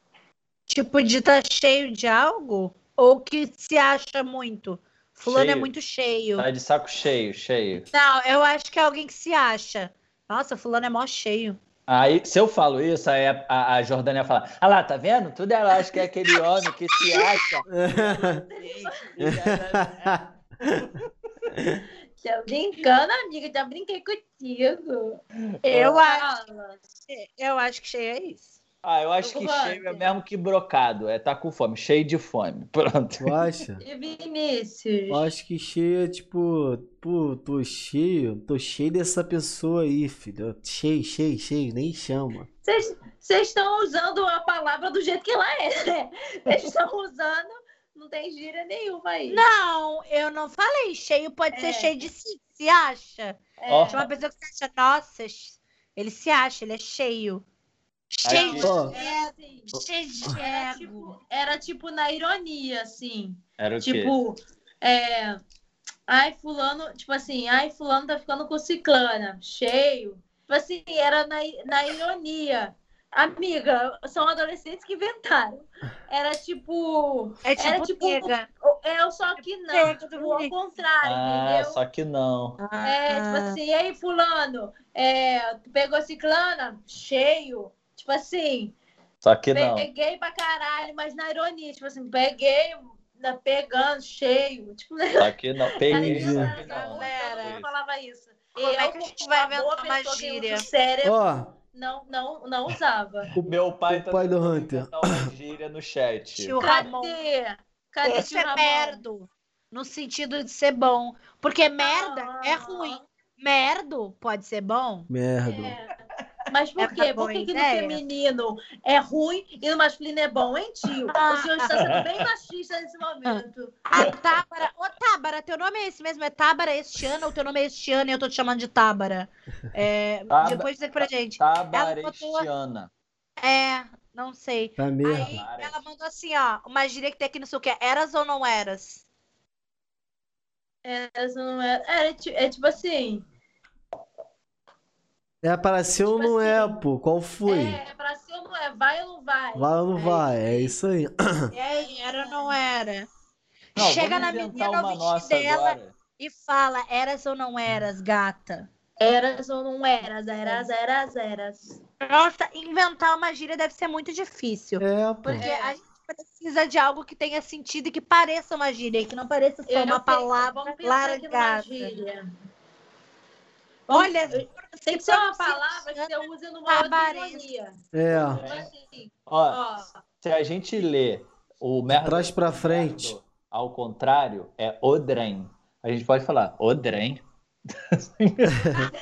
Tipo, de tá cheio de algo? Ou que se acha muito? Fulano é Cheio. muito cheio. Tá de saco cheio, cheio. Não, eu acho que é alguém que se acha. Nossa, fulano é mó cheio. Aí, se eu falo isso, aí a, a, a Jordânia fala: Ah lá, tá vendo? Tudo ela acha que é aquele homem que se acha. Já brincando, amiga. Já brinquei contigo. Eu acho, Fala. eu acho que cheio é isso. Ah, eu acho que cheio é mesmo que brocado. É tá com fome, cheio de fome. Pronto. Tu acha? E Vinícius? Eu acho que cheio é tipo, pô, tô cheio, tô cheio dessa pessoa aí, filho. Cheio, cheio, cheio, nem chama. Vocês vocês estão usando a palavra do jeito que ela é, né? Vocês estão usando, não tem gíria nenhuma aí. Não, eu não falei. Cheio pode ser É. cheio de si. Se acha. É. Tinha uma pessoa que se acha, nossa, ele se acha, ele é cheio. Cheio de é assim, cheio de era ego. tipo, era tipo na ironia, assim. Era o quê? Tipo, é. Ai, fulano, tipo assim, ai, fulano tá ficando com ciclana, cheio. Tipo assim, era na, na ironia. Amiga, são adolescentes que inventaram. Era tipo. É tipo, Era tipo- nega. É só que não. Do Tipo, ao contrário, Ah, entendeu? só que não. É, tipo Ah. assim, e aí, fulano, é, tu pegou ciclana? Cheio. Tipo assim, Só que não. peguei pra caralho, mas na ironia, tipo assim, peguei, pegando, cheio. Tipo, né? Só que não. Peguei. Galera. Mundo falava isso. Como é que a Eu, gente vai inventar uma gíria? cérebro, Ó, não, não, não usava. O meu pai O pai do Hunter. uma gíria no chat. Tio Ramon. Cadê? Cadê Isso é merdo. No sentido de ser bom. Porque merda é Ah. ruim. Merdo pode ser bom? merda. É. Mas por É quê? Por que, que no feminino é ruim e no masculino é bom, hein, tio? O senhor está sendo bem machista nesse momento. A Tábara. Ô, Tábara, teu nome é esse mesmo? É Tábara este ano ou teu nome é este ano e eu tô te chamando de Tábara? É, Tábara- depois diz aqui pra gente. Tabarestiana. É, não sei. Tá merda. Aí ela mandou assim, ó, uma gíria que tem aqui no seu que é eras ou não eras? Essa não é, é, ti- é tipo assim. É para ser ou Tipo não é, assim, pô? Qual foi? É, pra ser ou não é? Vai ou não vai? Vai ou não É vai? É isso aí. E aí, era ou não era? Não, Chega na menina vestido dela agora. e fala, eras ou não eras, gata? Eras ou não eras? Eras, eras, eras. Nossa, inventar uma gíria deve ser muito difícil. É, pô. Porque É. a gente precisa de algo que tenha sentido e que pareça uma gíria, e que não pareça só Eu uma palavra numa largada. Olha, Tem que ser uma palavra que você use numa ironia. É. Tipo assim, Ó, ó. se a gente lê o merda Trás pra frente. ao contrário, é odrem. A gente pode falar odrem.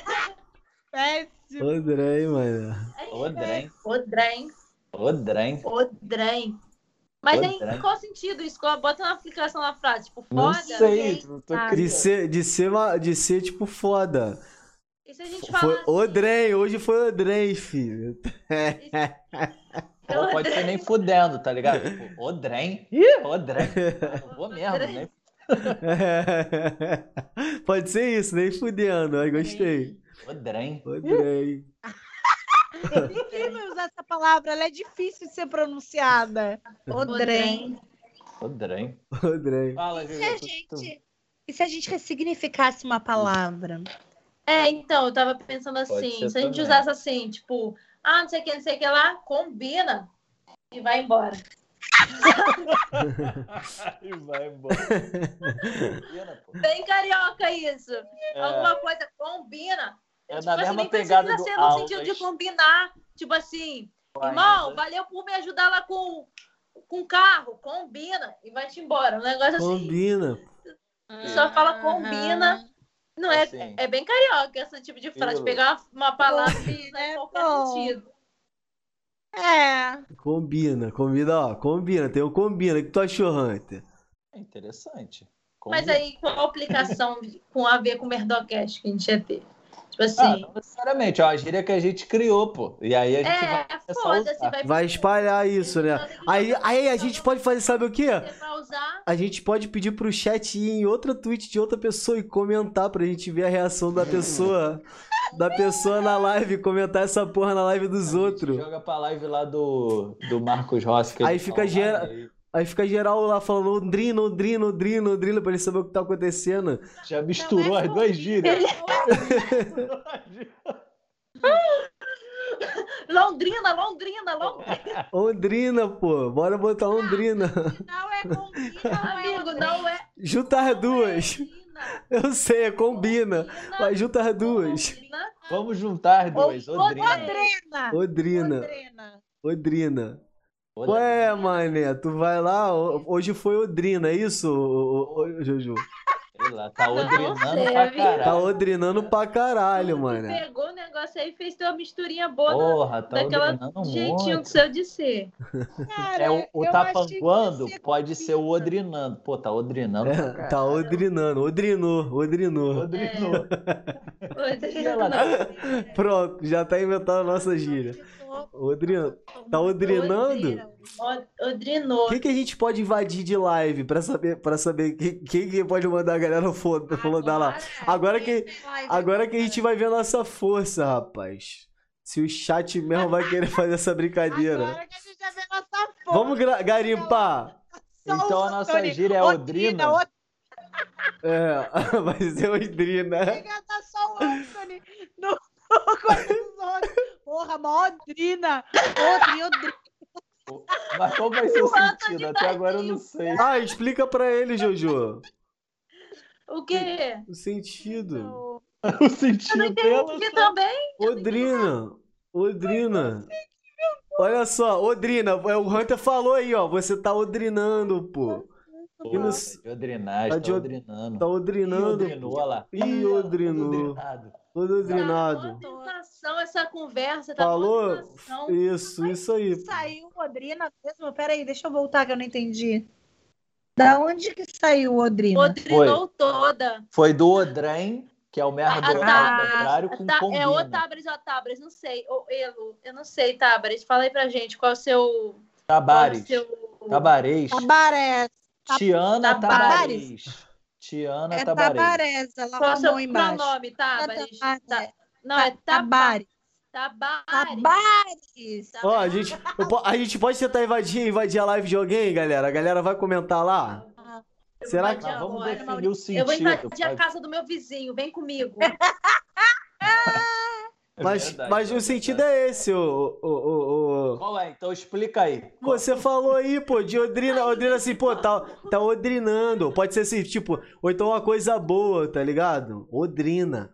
péssimo. Andrei, mano. Odrem. Odrem, Odrem. odrem. Mas Odrem. qual sentido isso? Bota uma aplicação na frase. Tipo, Não foda. sei. Não tô Ah, De ser, de ser, uma- de ser tipo foda. E se a gente Foi falar assim, Odrem, hoje foi Odrem, filho. Ou pode ser nem fudendo, tá ligado? Tipo, odrem. Ih, odrem. Eu vou mesmo, né? Pode ser isso, nem fudendo. Aí gostei. Odrem. Odrem. Ninguém vai usar essa palavra, ela é difícil de ser pronunciada. Odrem. Odrem. Odrem. Fala, E se a Juju, tu- tu- gente, e se a gente ressignificasse uma palavra? É, então, eu tava pensando assim, se a gente também. usasse assim, tipo, ah, não sei o que, não sei o que lá, combina e vai embora. E vai embora. Combina. Bem carioca isso. É, Alguma coisa combina. é Tipo na assim, mesma pegada precisa do ser no sentido de combinar. Tipo assim, Vai, irmão, né? valeu por me ajudar lá com com o carro, combina e vai-te embora. Um negócio assim, Combina. só fala combina. Não é, Assim. é bem carioca esse tipo de frase, Aquilo. pegar uma, uma palavra e Combina, usar em é qualquer bom. sentido. É. Combina. Combina, ó. Combina. Tem o combina. O que tu achou, Hunter? É interessante. Mas Combina. aí, qual a aplicação com a ver com o Merdocast que a gente ia ter? Tipo Ah, assim, não necessariamente, é uma gíria que a gente criou, pô. E aí a gente vai é, começar a foda-se, usar. vai Vai espalhar isso, né? Aí, aí a gente pode fazer, sabe o quê? Vai. A gente pode pedir pro chat ir em outra tweet de outra pessoa e comentar pra gente ver a reação da pessoa. Da pessoa na live, comentar essa porra na live dos A gente outros. Joga pra live lá do, do Marcos Rossi. que Aí ele fica gera- aí Aí fica geral lá falando Ondrina, Ondrina, Ondrina, Ondrina, pra ele saber o que tá acontecendo. Já misturou as duas gírias. Londrina, Londrina, Londrina. Ondrina, pô. Bora botar Ondrina. Não é combina, é Amigo, Londrina. não é. Junta as duas. Londrina. Eu sei, é combina. Mas junta as duas. Londrina. Vamos juntar as duas. Odrina. Londrina. Odrina. Londrina. Odrina. Odrina. Ué, mané, tu vai lá, ho- hoje foi Odrina, é isso, ô, ô, ô, Juju? Sei lá, tá odrinando sei, pra caralho. Tá odrinando pra caralho, mané. pegou o negócio aí e fez uma misturinha boa Porra, tá daquela odrinando jeitinho do seu de ser. Cara, É, o, o tá que panguando pode ser o odrinando. Pô, tá odrinando É, tá odrinando, odrinou, odrinou. Odrinou. Londrina. Pronto, já tá inventando a nossa gíria. Odrin... Tá odrinando? O- Odrinou. Quem que a gente pode invadir de live pra saber, pra saber quem, quem que pode mandar a galera foda, falando lá? Agora que- Agora que a gente vai ver a nossa força, rapaz. Se o chat mesmo vai querer fazer essa brincadeira. Agora que a gente já vê nossa foto. Vamos garimpar. Então o a nossa gíria é Odrina. Odrina. É, vai ser Odrina. Odrina, tá só o Anthony no no. Porra, mó Odrina. Odrina, Odrina. Mas qual vai ser o O sentido? Até agora eu não sei. Ah, explica pra ele, Jojo. O quê? O sentido. O Eu não sentido dela. entendi também. Odrina. Odrina. Olha só, Odrina. é, O Hunter falou aí, ó. Você tá odrinando, pô. E no- De odrinagem, Tá tá de odrinando. Tá odrinando. odrinou, olha lá. Ih, odrinou. Odrinado. Todo odrinado. Tá tentação essa conversa. Tá Falou? uma tentação. Isso, isso aí. Saiu Odrina mesmo? Peraí, deixa eu voltar que eu não entendi. Da onde que saiu Odrina? Odrinou toda. Foi do Odrem, que é o merda Ah, ao tá. contrário, com Tá, é combina. o Tabres ou Tabres, não sei. Ou Elo, eu não sei, Tabres. Fala aí pra gente qual é o seu. Tabares. Qual é o seu... Tabarês. Tabarés. Tiana Tabares. Tabarês. Tiana É Tabarês. Tabarés, ela Qual é o seu arrumou embaixo. pronome? Tabares. Tá- Não, é Tabares. Tabares. Tabares. Ó, a gente, a gente pode tentar invadir, invadir a live de alguém, galera? A galera vai comentar lá? Eu Será que- Mas vamos definir Maurício. o sentido. Eu vou invadir a casa do meu vizinho, vem comigo. É Mas, verdade, mas é o sentido é esse, o, o, o, o- Qual é? Então explica aí. Você falou aí, pô, de Odrina, Odrina assim, pô, tá, tá odrinando. Pode ser assim, tipo, ou então uma coisa boa, tá ligado? Odrina,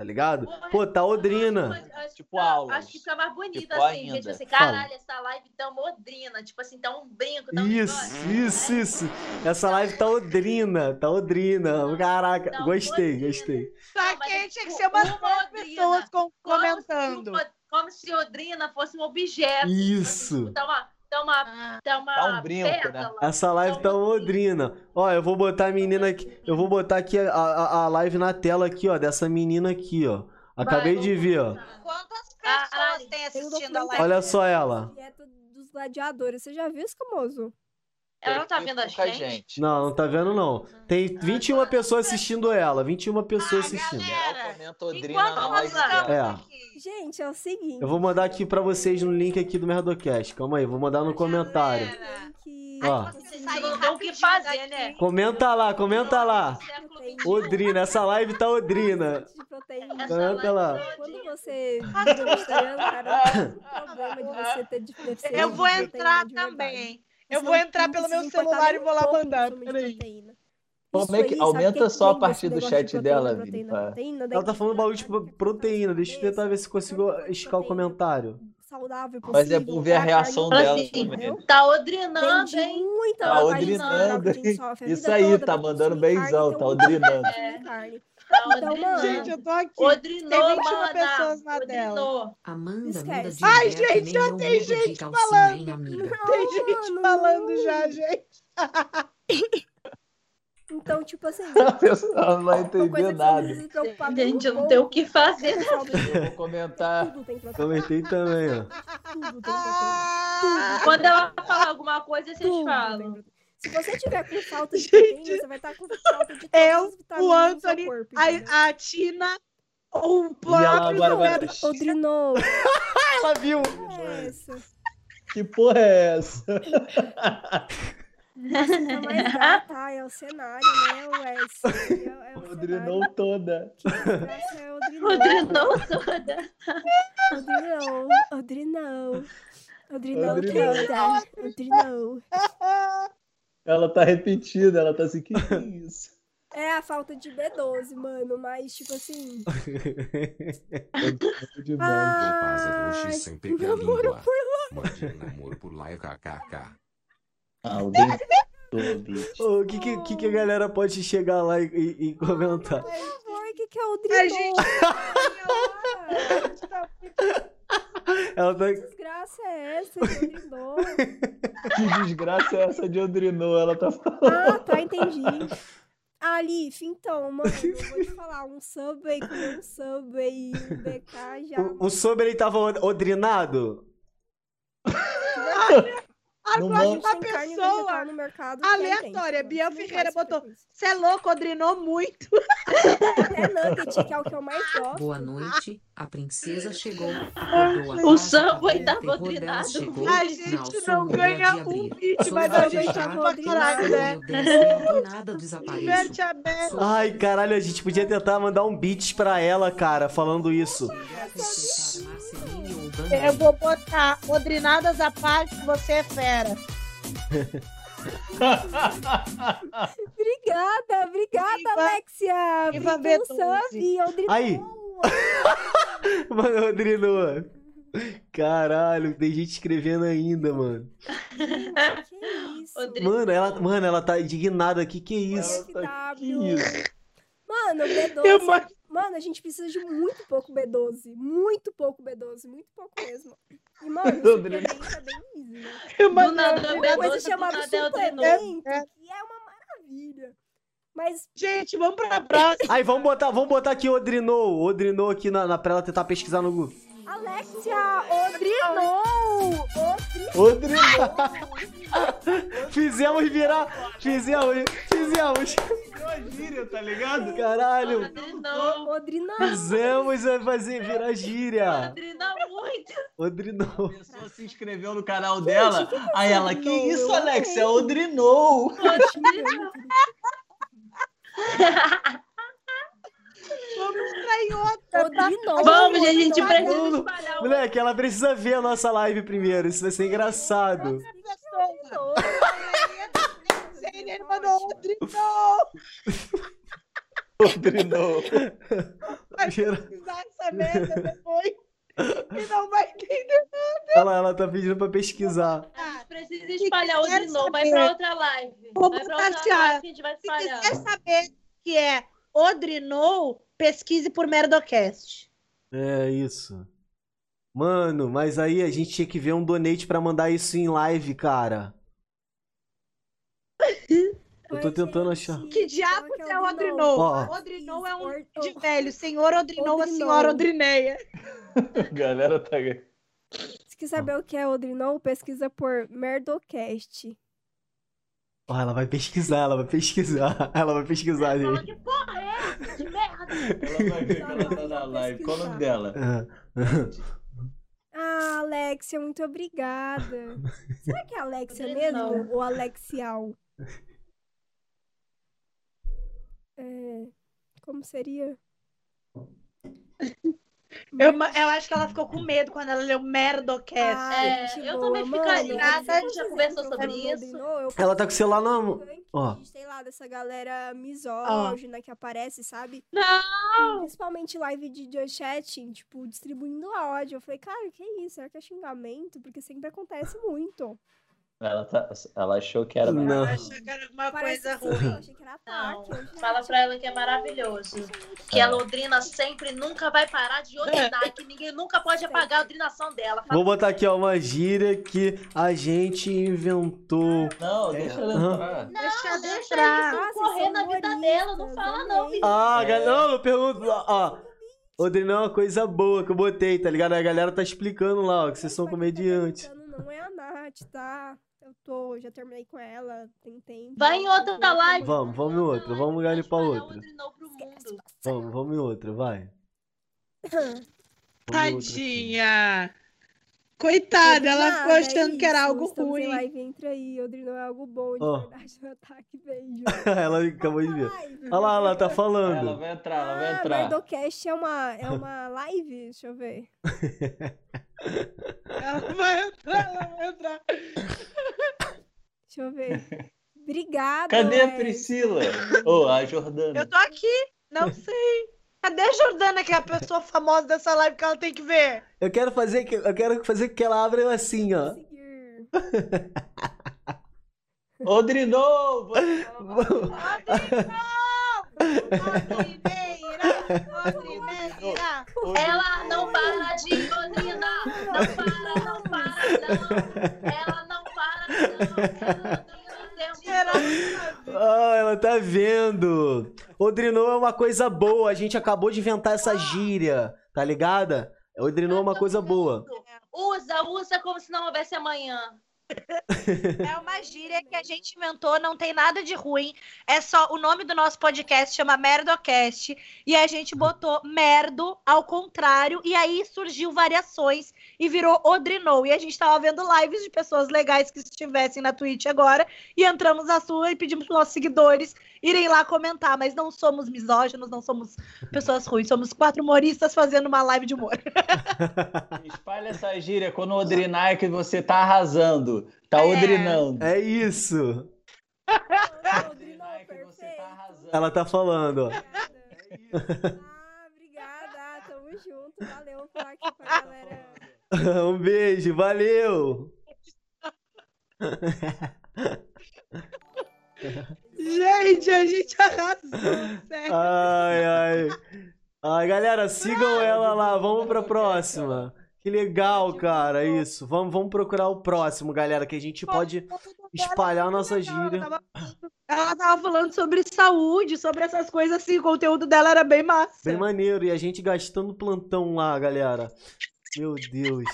tá ligado? Pô, tá odrina. Acho, Tipo aulas. Acho que fica mais bonito Tipo assim, ainda. gente. Assim, Fala. caralho, essa live tá modrina. Tipo assim, tá um brinco, tá um Isso, negócio, isso, né? isso. Essa live tá odrina, tá odrina. Caraca, Tá gostei, odrina. gostei. Só que é tinha que tipo ser umas uma 10 Odrina. pessoas com- Como comentando. se Como se Odrina fosse um objeto. Isso. Tipo, Tá uma, tá uma, Ah, tá uma Tá um brinco, né? pétala. Essa live tá odrina. Ó, eu vou botar a menina aqui. Eu vou botar aqui a, a, a live na tela aqui, ó, dessa menina aqui, ó. Acabei Vai, de ver, ó. Quantas Caralho. pessoas têm Tem um assistindo a live? Olha só ela. Dieta dos gladiadores. Você já viu esse famoso? Ela não tá vendo a pouca gente? Não, não tá vendo não. Tem 21 pessoas assistindo ela, 21 pessoas Ah, assistindo. galera. Enquanto. É. Gente, é o seguinte. Eu vou mandar aqui pra vocês no link aqui do Merdocast. Calma aí, vou mandar no comentário. Ó. Não o que fazer, né? Comenta lá, comenta lá. XXI. Odrina, essa live tá Odrina. Comenta lá. tá Quando você vira vegetariano, cara, não tem problema de você ter deficiência Eu vou entrar de verdade. Eu vou entrar pelo meu celular e vou lá mandar. Peraí. Como é que- aumenta quem só a partir do chat proteína, dela, Vini, daí Ela tá falando bagulho de proteína. Deixa eu tentar ver se consigo esticar o comentário. saudável Mas é possível, bom ver a é reação dela Assim? Tá odrinando, hein? muita Tá odrinando, hein? sofre a Isso aí, tá mandando tem tá odrinando. Tá Então, odrinando. Gente, eu tô aqui. Odrinou, Tem 21 mana. pessoas na Odrinou. Amanda Esquece. De Ai, gente, já tem gente calcinha, falando. hein, amiga? Tem gente Mano, falando já, gente. Então, tipo assim, A pessoa não vai entender nada. Gente, eu não tenho o que fazer. Eu vou comentar. Tudo tem proteína. Comentei também, ó. Tudo tem Quando ela falar alguma coisa, vocês falam. Se você tiver com falta de Gente, proteína, você vai estar com falta de eu, o Anthony, corpo. a, a Tina, o ela próprio. Odrinou. Ela viu. É. Que porra é essa? Ai, é o cenário, né, Wes? É, é o cenário. toda. Desgraça é. Odrinou toda. Odrinou. Odrinou. Odrinou Odrinou. toda. Odrinou. Ela tá repetida, ela tá assim, que que é isso? É a falta de B12, mano, mas tipo assim. Ah, hoje sem pegar língua. Mande namoro por lá e kkk. O que, que, que que a galera pode chegar lá e, e- e comentar? O que, que é o A Odrinou? gente- Ela tá. Que desgraça é essa, Odrinou? Que desgraça é essa de Odrinou? Ela tá falando. Ah, tá, entendi. Ah, Liv, então, mano, eu vou te falar, um Subway com um Subway e um BK já. O, o sobre ele tava od- odrinado? Não Uma pessoa no mercado. é aleatória. idêntica, Bia Ferreira botou-. Você é louco, Odrinou muito. Até nugget, que é o que eu mais gosto. Boa noite, a princesa chegou. O casa, Subway acabou, o terror bodrinado. dela chegou. A gente Não, ganha um Sou mas a gente tá sou né? nada. Sou Ai, caralho, a gente podia tentar mandar um beat pra ela, cara, falando isso. Eu vou botar Odrinadas à parte, você é fera. Obrigada, obrigada, Viva- Alexia. viva Obrigada, B12. Sam e Odrinão. Aí. Mano, Rodrigo. Caralho, tem gente escrevendo ainda, mano. Que isso? Rodrigo. Mano, ela, mano, ela tá indignada aqui, que isso? FW. Isso. Mano, B12. Eu ma- Mano, a gente precisa de muito pouco B12. Muito pouco B12. Muito pouco mesmo. E, mano, o suplemento é bem easy, né? Eu Do nada, uma coisa B12 do chamada nada é Odrinou. suplemento, É. que é uma maravilha. Mas, Gente, vamos pra próxima. Aí, vamos botar, vamos botar aqui Odrinou, Odrinou aqui na, na, pra ela tentar pesquisar no Google. Alexia, Odrinou! Rodrigo. Fizemos virar, fizemos, fizemos. Gíria, tá ligado? Caralho, Odrinou. Odrinão! fizemos vai fazer virar gíria. Odrinou muito. Odrinou. A pessoa se inscreveu no canal dela. que que é aí ela, que isso, Alex? É. Odrinou. Vamos pra outra. Odrinou! Vamos, gente, a gente precisa espalhar o Moleque, ela precisa ver a nossa live primeiro, isso vai ser engraçado. Odrinou. Ele mandou Odrinou. Odrinou. Vai pesquisar essa merda depois. E não vai entender. Ela, ela tá pedindo pra pesquisar. A gente precisa espalhar o Odrinou. Vai pra outra live. Vou Vai pra botar outra live que a gente vai Se espalhar. quiser saber o que é Odrinou, pesquise por Merdocast. É isso. Mano, mas aí a gente tinha que ver um donate pra mandar isso em live, cara. Eu tô tentando gente. achar. Que diabo que é o Odrinou? Ó. Odrinou é um de velho. Senhor Odrinou, a Odrinou. senhora Odrineia. Galera tá. Se quiser saber o que é Odrinou, pesquisa por Merdocast. Ó, ela vai pesquisar, ela vai pesquisar. Ela vai pesquisar, Fala gente. que porra é essa de merda? Ela vai ver que ela tá na live. Qual o nome dela? Ah, Alexia, muito obrigada. Será que é Alexia mesmo? Ou Alexial? É, como seria? Eu, eu acho que ela ficou com medo quando ela leu Merdocast. Ah, É, eu boa, também ficaria. Nada A gente já conversou sobre isso. Ela tá com o celular na mão. Ó. Sei lá, dessa galera misógina que aparece, sabe? Não! Principalmente live de Chatting, tipo, distribuindo ódio. Eu falei, cara, que isso? Será que é xingamento? Porque sempre acontece muito. Ela, tá, ela achou que era. Não. Eu achei que era alguma Parece coisa ruim. eu achei que era Não, eu, fala pra ela que é maravilhoso. Que a Londrina sempre nunca vai parar de odiar, que ninguém nunca pode apagar a odrinação dela. Vou botar aqui, ó, uma gíria que a gente inventou. Não, deixa ela entrar. Não, Deixa deixa, Nossa, correr na vida dela. Não fala, não. amei. Ah, É. galera, não, eu pergunto, ó. Odrinão é uma coisa boa que eu botei, tá ligado? A galera tá explicando lá, ó, que vocês são tá comediantes. Não é a Nath, tá? Eu tô, já terminei com ela, tem tempo. Vai em outra Tô- live. Vamos, vamos em outra, vamos Vai ali pra outra. Odrinol pro mundo. Vamos, vamos em outra, vai. Tadinha. Coitada, ela ficou achando é que era algo estamos ruim. Em live, entra aí, Odrinão é algo bom, de verdade, no ataque, beijo. Ela acabou de ver. Olha lá, ela tá Ela falando. vai entrar, ela vai Ah, entrar. Merdocast é uma, é uma live? Deixa eu ver. Ela vai entrar, ela vai entrar. Deixa eu ver. Obrigada. Cadê a. Priscila? Ô, a Jordana. Eu tô aqui, não sei. Cadê a Jordana, que é a pessoa famosa dessa live que ela tem que ver? Eu quero fazer que eu quero fazer que ela abra assim, ó. Seguir. Odrinou! você- Odrineira, Ela não para de odrinar. Não para, não para, não. Ela não para, não. Ela odrina o tempo todo. Ah, ela tá vendo. Odrinou é uma coisa boa. A gente acabou de inventar essa gíria, tá ligada? Odrinou é uma coisa boa. Usa, usa como se não houvesse amanhã. É uma gíria que a gente inventou, não tem nada de ruim. É só o nome do nosso podcast chama Merdocast e a gente botou merdo ao contrário e aí surgiu variações e virou Odrinou. E a gente tava vendo lives de pessoas legais que estivessem na Twitch agora e entramos na sua e pedimos pros nossos seguidores irem lá comentar, mas não somos misóginos, não somos pessoas ruins, somos quatro humoristas fazendo uma live de humor. Espalha essa gíria quando odrinar é que você tá arrasando. Tá É. odrinando. É isso. É que você tá arrasando. Ela tá falando, ó. Ah, obrigada. Tamo junto. Valeu. Falar aqui pra galera. Um beijo, valeu! Gente, a gente arrasou, sério. Ai, ai. Ai, galera, sigam ela lá. Vamos pra próxima. Que legal, cara, isso. Vamos, vamos procurar o próximo, galera, que a gente pode espalhar a nossa gíria. Ela tava, ela tava falando sobre saúde, sobre essas coisas assim, o conteúdo dela era bem massa. Bem maneiro. E a gente gastando plantão lá, galera. Meu Deus.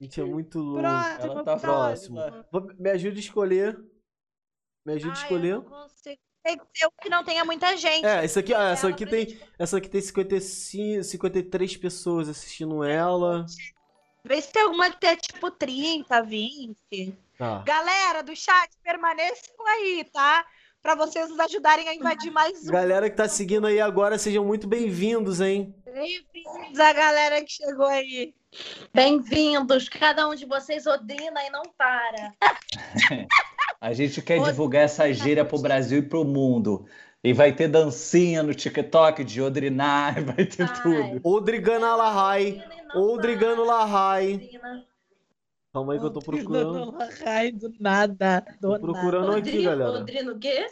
A gente é muito louco. Próximo, Ela tá próximo. Me ajuda a escolher. Me ajuda a escolher. eu não consigo. Tem que ser um que não tenha muita gente. É, essa aqui, ah, essa aqui tem, gente- essa aqui tem 55, 53 pessoas assistindo ela. Vê se tem alguma que tenha tipo 30, 20. Tá. Galera do chat, permaneçam aí, tá? Pra vocês nos ajudarem a invadir mais um. Galera que tá seguindo aí agora, sejam muito bem-vindos, hein? Bem-vindos a galera que chegou aí. Bem-vindos. Cada um de vocês odrina e não para. A gente quer Odrinar. divulgar essa gíria pro Brasil e pro mundo. E vai ter dancinha no TikTok de odrinar, vai ter Vai. tudo. Odrigana Lahai. E não Odrigano para. Lahai. Calma aí que eu tô procurando. Ai, do nada. Do Tô procurando aqui, Odrino- galera. Odrino o quê?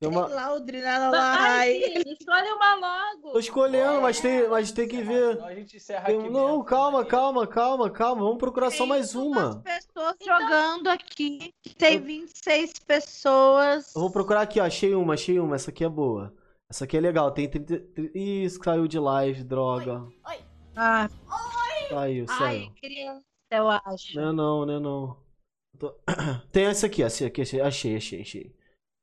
Tem uma... Lá, Odrinada Ai, sim, escolhe uma logo. Tô escolhendo, mas tem, mas tem que ver. Senão a gente encerra Tem- aqui Não, mesmo. calma, calma, calma, calma. Vamos procurar só mais Tem uma. pessoas jogando aqui. Tem 26 pessoas. Eu vou procurar aqui, ó. Achei uma, achei uma. Essa aqui é boa. Essa aqui é legal. Tem 30. Ih, saiu de live, droga. Ah, Saiu, ai, saiu. criança, eu acho. Não é não, não é não. Tô- Tem essa aqui, essa aqui, achei, achei, achei.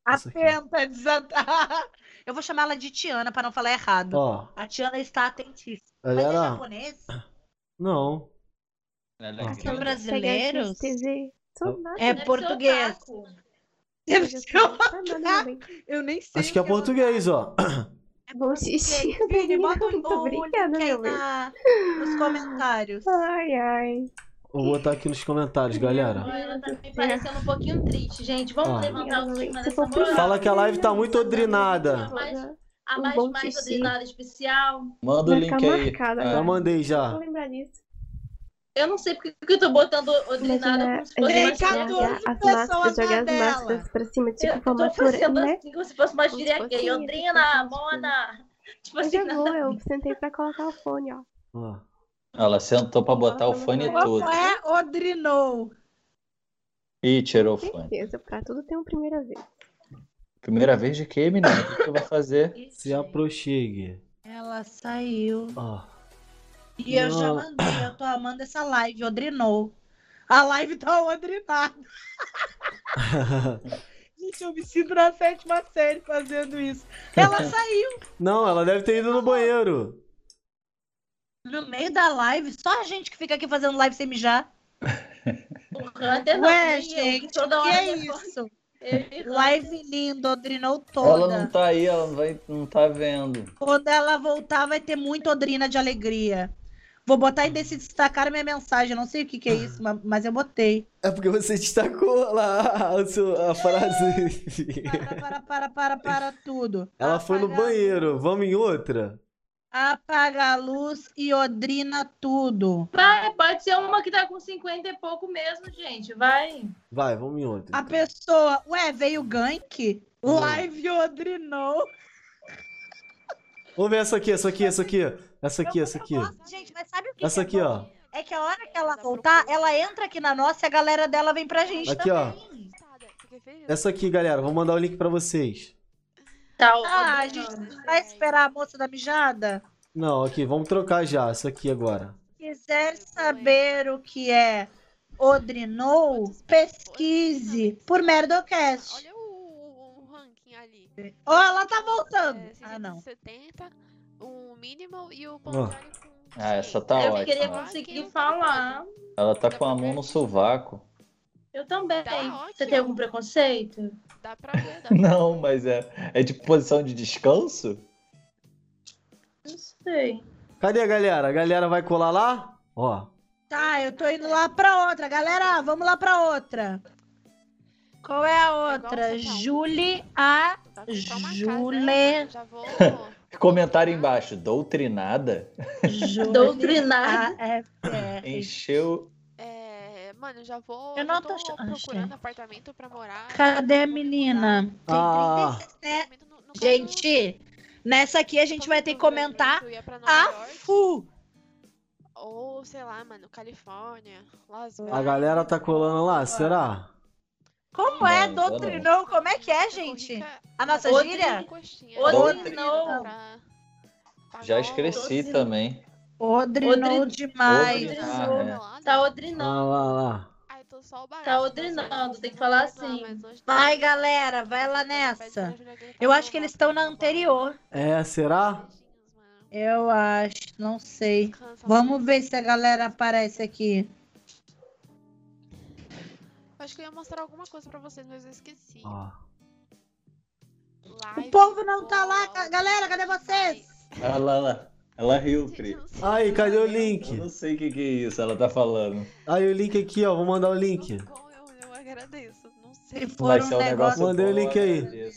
Achei. A essa aqui. tenta desatar. Eu vou chamar ela de Tiana pra não falar errado. Ó, A Tiana está atentíssima. Mas é galera. japonês? não. Ela é São brasileiros? É ser português. Deve Eu ser nem sei. Acho que é ela português, ó. É português. Vini, bota o, Muito obrigada, meu bem. na- nos comentários. Ai, ai. Vou botar aqui nos comentários, galera. Ela tá me parecendo um pouquinho triste, gente. Vamos Ó. levantar o clima dessa moral. Fala que a live tá muito odrinada. A Um mais, bom mais odrinada especial. Manda o Vai link aí. marcada É. Já mandei Vou já. lembrar disso. Eu não sei porque que eu tô botando odrinada como se fosse Tem uma jogar 14 gíria. as pessoas máscaras, jogar as máscaras pra cima, Eu, tipo eu tô formatura, fazendo né? assim como se fosse uma gíria gay. Odrina, se Mona. Tipo Eu assim, já vou, eu sentei pra colocar o fone, ó. Ó. Ela sentou pra botar o fone Qual todo. Não é Odrinou. Ih, tirou o fone. Certeza, pra tudo tem uma primeira vez. Primeira vez de quê, menino? O que tu vai fazer? Se aproxime. Ela saiu. Ó. E eu já Não. mandei, eu tô amando essa live, Odrinou. A live tá odrinada. Gente, eu me sinto na sétima série fazendo isso. Ela saiu Não, ela deve ter ido no banheiro. No meio da live, só a gente que fica aqui fazendo live sem mijar. O Hunter não, Ué, gente, que toda o que hora é isso? Live linda, Odrinou Ela não toda. tá aí, ela não, vai, não tá vendo. Quando ela voltar, vai ter muita Odrina de alegria. Vou botar aí desse destacar minha mensagem. Não sei o que, que é isso, ma- mas eu botei. É porque você destacou lá a, sua- a frase. Para, para, para, para, para tudo. Ela foi no banheiro. Vamos em outra? Apaga a luz e odrina tudo. Vai, pode ser uma que tá com 50 e pouco mesmo, gente. Vai. Vai, vamos em outra. A pessoa, ué, veio gank? Live odrinou. Vamos ver essa aqui, essa aqui, essa aqui. Essa aqui, essa aqui. gente, mas sabe o que Essa é aqui, ó. É que a hora que ela voltar, ela entra aqui na nossa e a galera dela vem pra gente Aqui, ó. também. Essa aqui, galera. Vou mandar o link pra vocês. Tá, Ah, a gente vai esperar a moça da mijada? Não, aqui, vamos trocar já. Essa aqui agora. Quiser saber o que é Odrinou, pesquise por Merdocast. Olha o, o ranking ali. Ó, ela tá voltando. É, Ah, não. 670, o minimal e o Panzani com. Ah, essa tá Eu ótima. queria conseguir falar. Ela tá com a mão no sovaco. Eu também. Tá Você tem algum preconceito? Dá pra ver, dá pra Não, ver. mas é, é de posição de descanso? Não sei. Cadê a galera? A galera vai colar lá? Ó. Tá, eu tô indo lá pra outra. Galera, vamos lá pra outra. Qual é a outra? Paulo. Julie A. Casa, Jule. Já vou. Comentário embaixo. Doutrinada? Julie Doutrinada. Encheu. É, mano, já vou. Eu não já tô tô ach- procurando achei. apartamento pra morar. Cadê a menina? Tem Ah. 36, né? No- no Gente, nessa aqui a gente vai ter que comentar a FU. Ou, sei lá, mano, Califórnia, Las A Vegas. galera tá colando lá, será? Como é? Não, não. Doutrinou? Como é que é, gente? A nossa gíria? pra Já esqueci também. Odrinou Odri- demais. Odrinou. Ah, é. Tá Ah, odrinando. lá, lá. Ai, tô só o barato, Tá odrinando, tem que falar assim. hoje- Vai, galera, vai lá nessa. Eu acho que eles estão na anterior. É, será? Eu acho, não sei. Vamos ver se a galera aparece aqui. Acho que eu ia mostrar alguma coisa pra vocês, mas eu esqueci. Ó. O povo não tá lá, galera, cadê vocês? Olha lá, lá. Ela riu, Pri. Aí, cadê o Eu link? não sei o que, que é isso, ela tá falando. Aí o link aqui, ó. Vou mandar o link. Eu, eu agradeço, não sei. Se Vai ser um negócio. Mandei o link aí.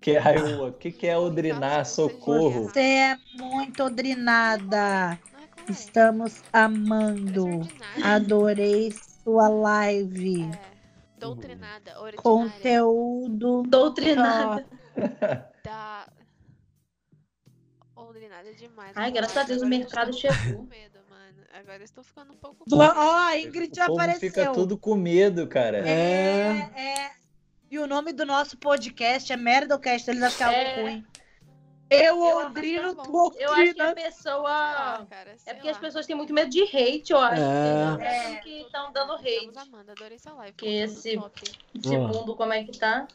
Que, aí, o que, que é odrinar? Socorro. Você é muito odrinada. É é. Estamos amando. Adorei sua live. É, doutrinada, ordinária. Conteúdo. Doutrinada. Da... Ordinada demais. Ai, graças a Deus o mercado chegou. com medo, mano. Agora eu estou ficando um pouco. Ó, a Ingrid O povo apareceu. fica tudo com medo, cara. É. É. E o nome do nosso podcast é Merdocast, eles acham É. ruim. Eu, Eu Odrino, tá. Eu acho que a pessoa. Ah, cara, É porque as lá. pessoas têm muito medo de hate, eu acho. É. É que estão dando hate. Amando, adorei essa live. Que esse-. Esse mundo, como é que tá?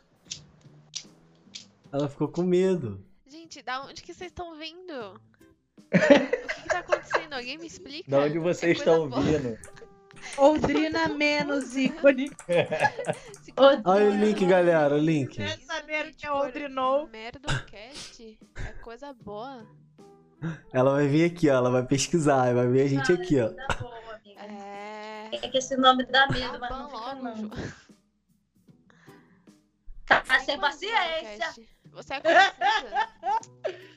Ela ficou com medo. Gente, da onde que vocês estão vindo? o que, que tá acontecendo? Alguém me explica? Da onde vocês estão vindo? Odrina menos ícone. Olha o link, galera, o link. Quer saber o que é Odrinou? Merdocast é coisa boa. Ela vai vir aqui, ó. Ela vai pesquisar, vai ver a gente aqui, ó. Tá amiga. É. É que esse nome dá Tá medo, mas bom não fica logo, não. Tá sem paciência. Você é confusa?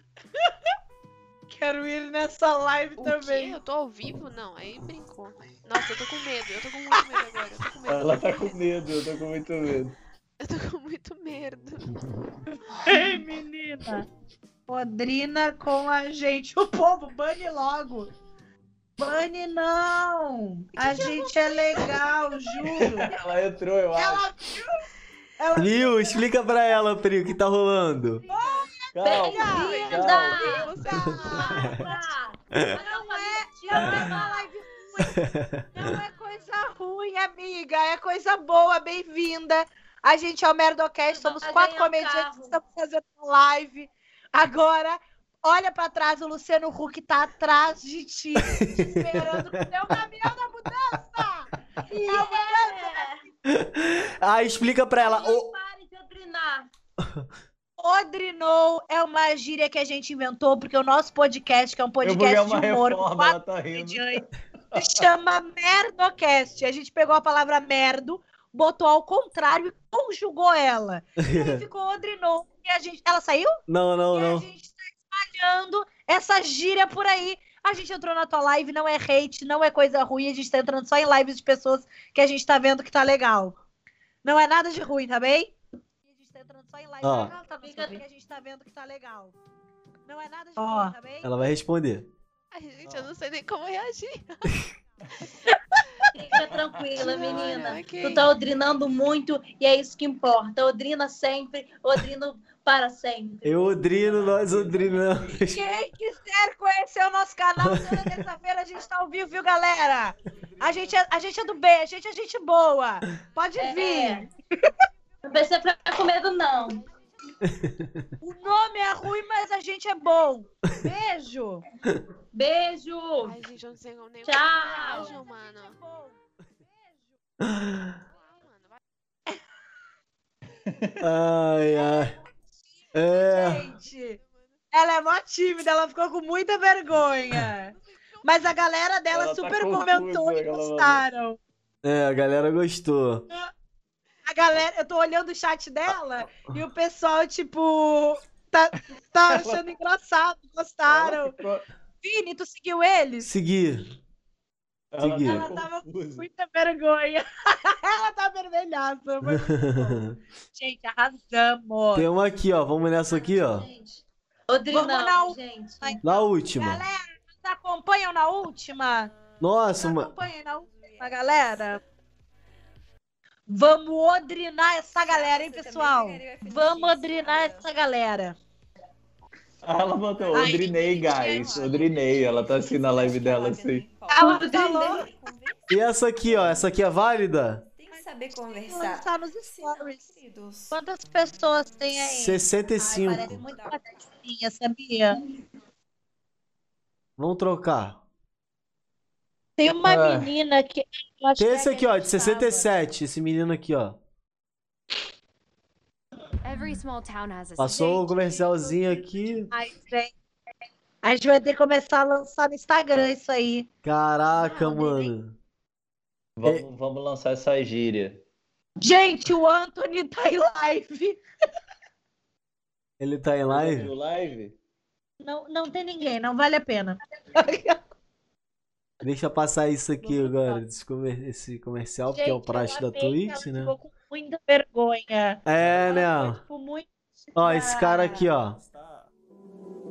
Quero ir nessa live O quê? também. Eu tô ao vivo? Não, aí brincou. Nossa, eu tô com medo. Eu tô com muito medo agora. Eu tô com medo. Ela tá com medo, eu tô com muito medo. Eu tô com muito medo. Ei, menina. Odrina com a gente. O povo, bane logo. Bane não. A gente é legal, juro. Ela entrou, eu acho. Ela viu? Ela Viu? Explica pra ela, Pri, o que tá rolando. Calma, Bem-vinda! calma. Não é, não é uma live ruim. Não é coisa ruim, amiga. É coisa boa, bem-vinda. A gente é o Merdocast, somos quatro comediantes que estamos fazendo live. Agora, olha pra trás, o Luciano Huck tá atrás de ti, te esperando no teu caminhão da mudança. E a mudança Ah, explica pra ela. O- Pare de opinar. Odrinou é uma gíria que a gente inventou, porque o nosso podcast, que é um Eu vou ganhar podcast uma de humor, com reforma, quatro ela tá rindo. comediantes, se chama Merdocast. A gente pegou a palavra merdo, botou ao contrário e conjugou ela. E ficou Odrinou. E a gente. Ela saiu? Não, não, E a não. gente tá espalhando essa gíria por aí. A gente entrou na tua live, não é hate, não é coisa ruim. A gente tá entrando só em lives de pessoas que a gente tá vendo que tá legal. Não é nada de ruim, tá bem? A gente tá entrando só em lives Ó. legal, tá bem? que a gente tá vendo que tá legal. Não é nada de Ó. ruim, tá bem? Ela vai responder. Ai, gente, eu não sei nem como reagir. Fica tranquila, menina. Ai, ok. Tu tá odrinando muito e é isso que importa. Odrina sempre, odrino para sempre. Eu odrino, nós odrinamos. Quem quiser conhecer o nosso canal, toda terça-feira a gente tá ao vivo, viu, galera? A gente é, a gente é do bem, a gente é gente boa. Pode É. vir. Não precisa ficar com medo, não. O nome é ruim, mas a gente é bom. Beijo. Beijo! Ai, gente, eu não sei como nem Tchau. Beijo, mano. Ai, ai. É. Gente, ela é mó tímida, ela ficou com muita vergonha. Mas a galera dela Ela tá super confusa, comentou e gostaram. É, a galera gostou. A galera, eu tô olhando o chat dela e o pessoal, tipo, tá, tá achando engraçado, gostaram. Vini, tu seguiu eles? Seguir. Ela, Seguir. tá Ela tava com muita vergonha. ela tá vermelhaça. bom. Gente, arrasamos. Tem uma aqui, ó. Vamos nessa aqui, ó. Gente. Vamos na u- gente. Na última. Galera, vocês acompanham na última? Nossa, uma... Acompanhem na última, galera. Vamos odrinar essa galera, hein, pessoal? Vamos odrinar essa galera. Ela botou, Ai, Odrinei, guys. Odrinei. Ela tá assim na live dela, assim. Ela falou E essa aqui, ó. Essa aqui é válida? Tem que saber conversar. lançar nos stories. Queridos. Quantas pessoas tem aí? 65. Parece muito sabia? Vamos trocar. Tem uma Ah. menina que. Tem que é esse aqui, ó, de gente tava. 67. Esse menino aqui, ó. Every small town has a Passou o comercialzinho aqui. Ai, gente. A gente vai ter que começar a lançar no Instagram isso aí. Caraca, mano. Vamos, vamos lançar essa gíria. Gente, o Anthony tá em live. Ele tá em live? live? Não, não tem ninguém, não vale a pena. Deixa passar isso aqui agora, esse comer- esse comercial, porque é o Gente, praxe da Twitch, ela né? Ficou com muita vergonha. É, né? tipo, muito Ó, esse cara aqui, ó.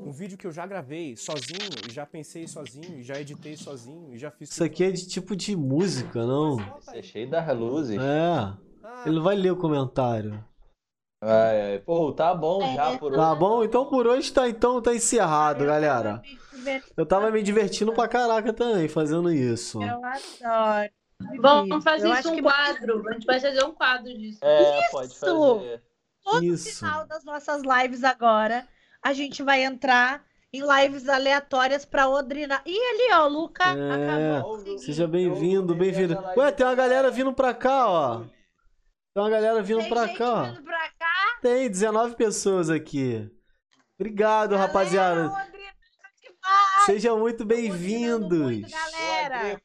Um vídeo que eu já gravei sozinho, e já pensei sozinho, e já editei sozinho, e já fiz Isso aqui é de tipo de música, não? Isso é cheio das luzes. É. Ele não vai ler o comentário. Ai, ai. Pô, tá bom já por hoje. Tá bom? Então por hoje tá, então tá encerrado, galera. Eu tava me divertindo pra caraca também fazendo isso. Eu adoro. Vamos fazer Eu isso um que- quadro. A gente vai fazer um quadro disso. É, pode Isso! fazer. Todo Isso. final das nossas lives agora, a gente vai entrar em lives aleatórias pra Odrina. E ali, ó, o Luca É. acabou. Seja bem-vindo, bem-vindo. Ué, tem uma galera vindo pra cá, ó. Tem uma galera vindo Tem pra gente cá, ó. vindo pra cá. Tem 19 pessoas aqui. Obrigado, Galera, rapaziada. Sejam muito bem-vindos. galera.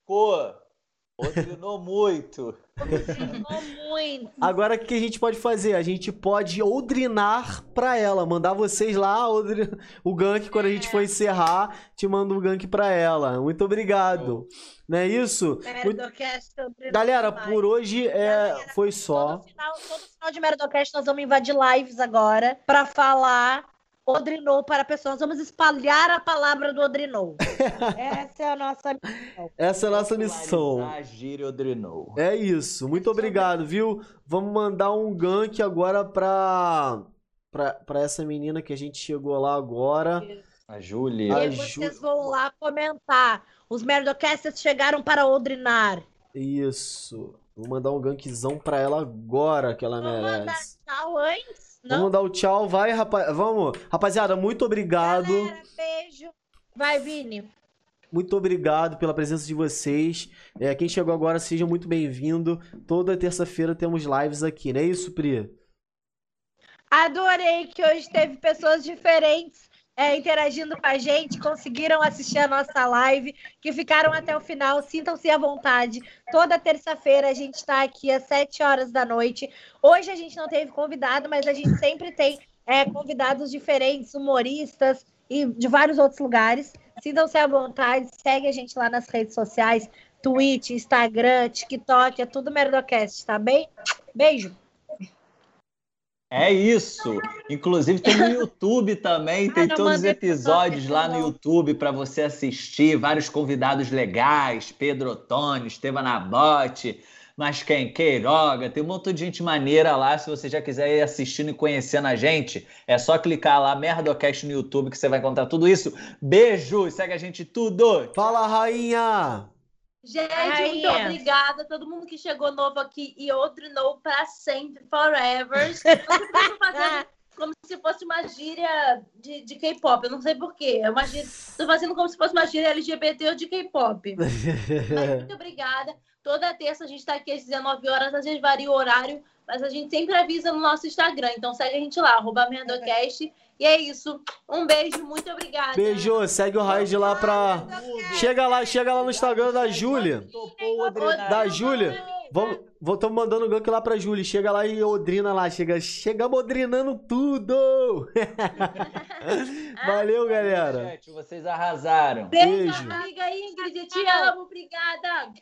Odrinou muito. Muito. Agora o que a gente pode fazer? A gente pode odrinar pra ela, mandar vocês lá odri- o gank quando a gente for encerrar, te manda um gank pra ela. Muito obrigado. Não é isso? Odrina Galera, por hoje é Galera, foi só. Todo final, todo final de Merdocast nós vamos invadir lives agora pra falar Odrinou para pessoas. Vamos espalhar a palavra do Odrinou. Essa é a nossa missão. Essa é a nossa missão. Popularizar a gíria Odrinou. É isso. Muito obrigado, viu? Vamos mandar um gank agora pra, pra, pra essa menina que a gente chegou lá agora. A Júlia. A E Ju- vocês vão lá comentar. Os Merdocasters chegaram para Odrinar. Isso. Vou mandar um gankzão pra ela agora que ela Vamos mandar merece. tchau antes? Vamos Não? dar o tchau, vai, rapaz. Vamos. Rapaziada, muito obrigado. Galera, beijo. Vai, Vini. Muito obrigado pela presença de vocês. É, quem chegou agora, seja muito bem-vindo. Toda terça-feira temos lives aqui, não é isso, Pri? Adorei que hoje teve pessoas diferentes é, interagindo com a gente, conseguiram assistir a nossa live, que ficaram até o final. Sintam-se à vontade. Toda terça-feira a gente está aqui às 7 horas da noite. Hoje a gente não teve convidado, mas a gente sempre tem é, convidados diferentes, humoristas e de vários outros lugares. Sintam-se à vontade, segue a gente lá nas redes sociais, Twitch, Instagram, TikTok, é tudo Merdocast, tá bem? Beijo! É isso. Inclusive tem no YouTube também, tem não todos os episódios lá no. YouTube para você assistir, vários convidados legais, Pedro Ottoni, Esteban Nabote, mas quem? Queiroga, tem um monte de gente maneira lá, se você já quiser ir assistindo e conhecendo a gente, é só clicar lá, Merdocast no YouTube, que você vai encontrar tudo isso. Beijo, segue a gente tudo! Fala, rainha! Gente, muito Rainha. obrigada a todo mundo que chegou novo aqui e outro novo para sempre, forever. Fazendo como se fosse uma gíria de, de K-pop. Eu não sei porquê. É uma gíria. Tô fazendo como se fosse uma gíria LGBT ou de K-pop. Mas muito obrigada. Toda terça a gente tá aqui às 19 horas, às vezes varia o horário, mas a gente sempre avisa no nosso Instagram. Então segue a gente lá, arroba Merdocast. E é isso. Um beijo, muito obrigada. Beijo, segue o Raid lá pra. Chega lá, chega lá no Instagram da Júlia. Da Júlia. Vamos, vou, tô mandando o gank lá pra Júlia. Chega lá e odrina lá. Chega, chegamos odrinando tudo. Valeu, galera. Chat, vocês arrasaram. Beijo, Beijo. amiga Ingrid. Te amo. Obrigada.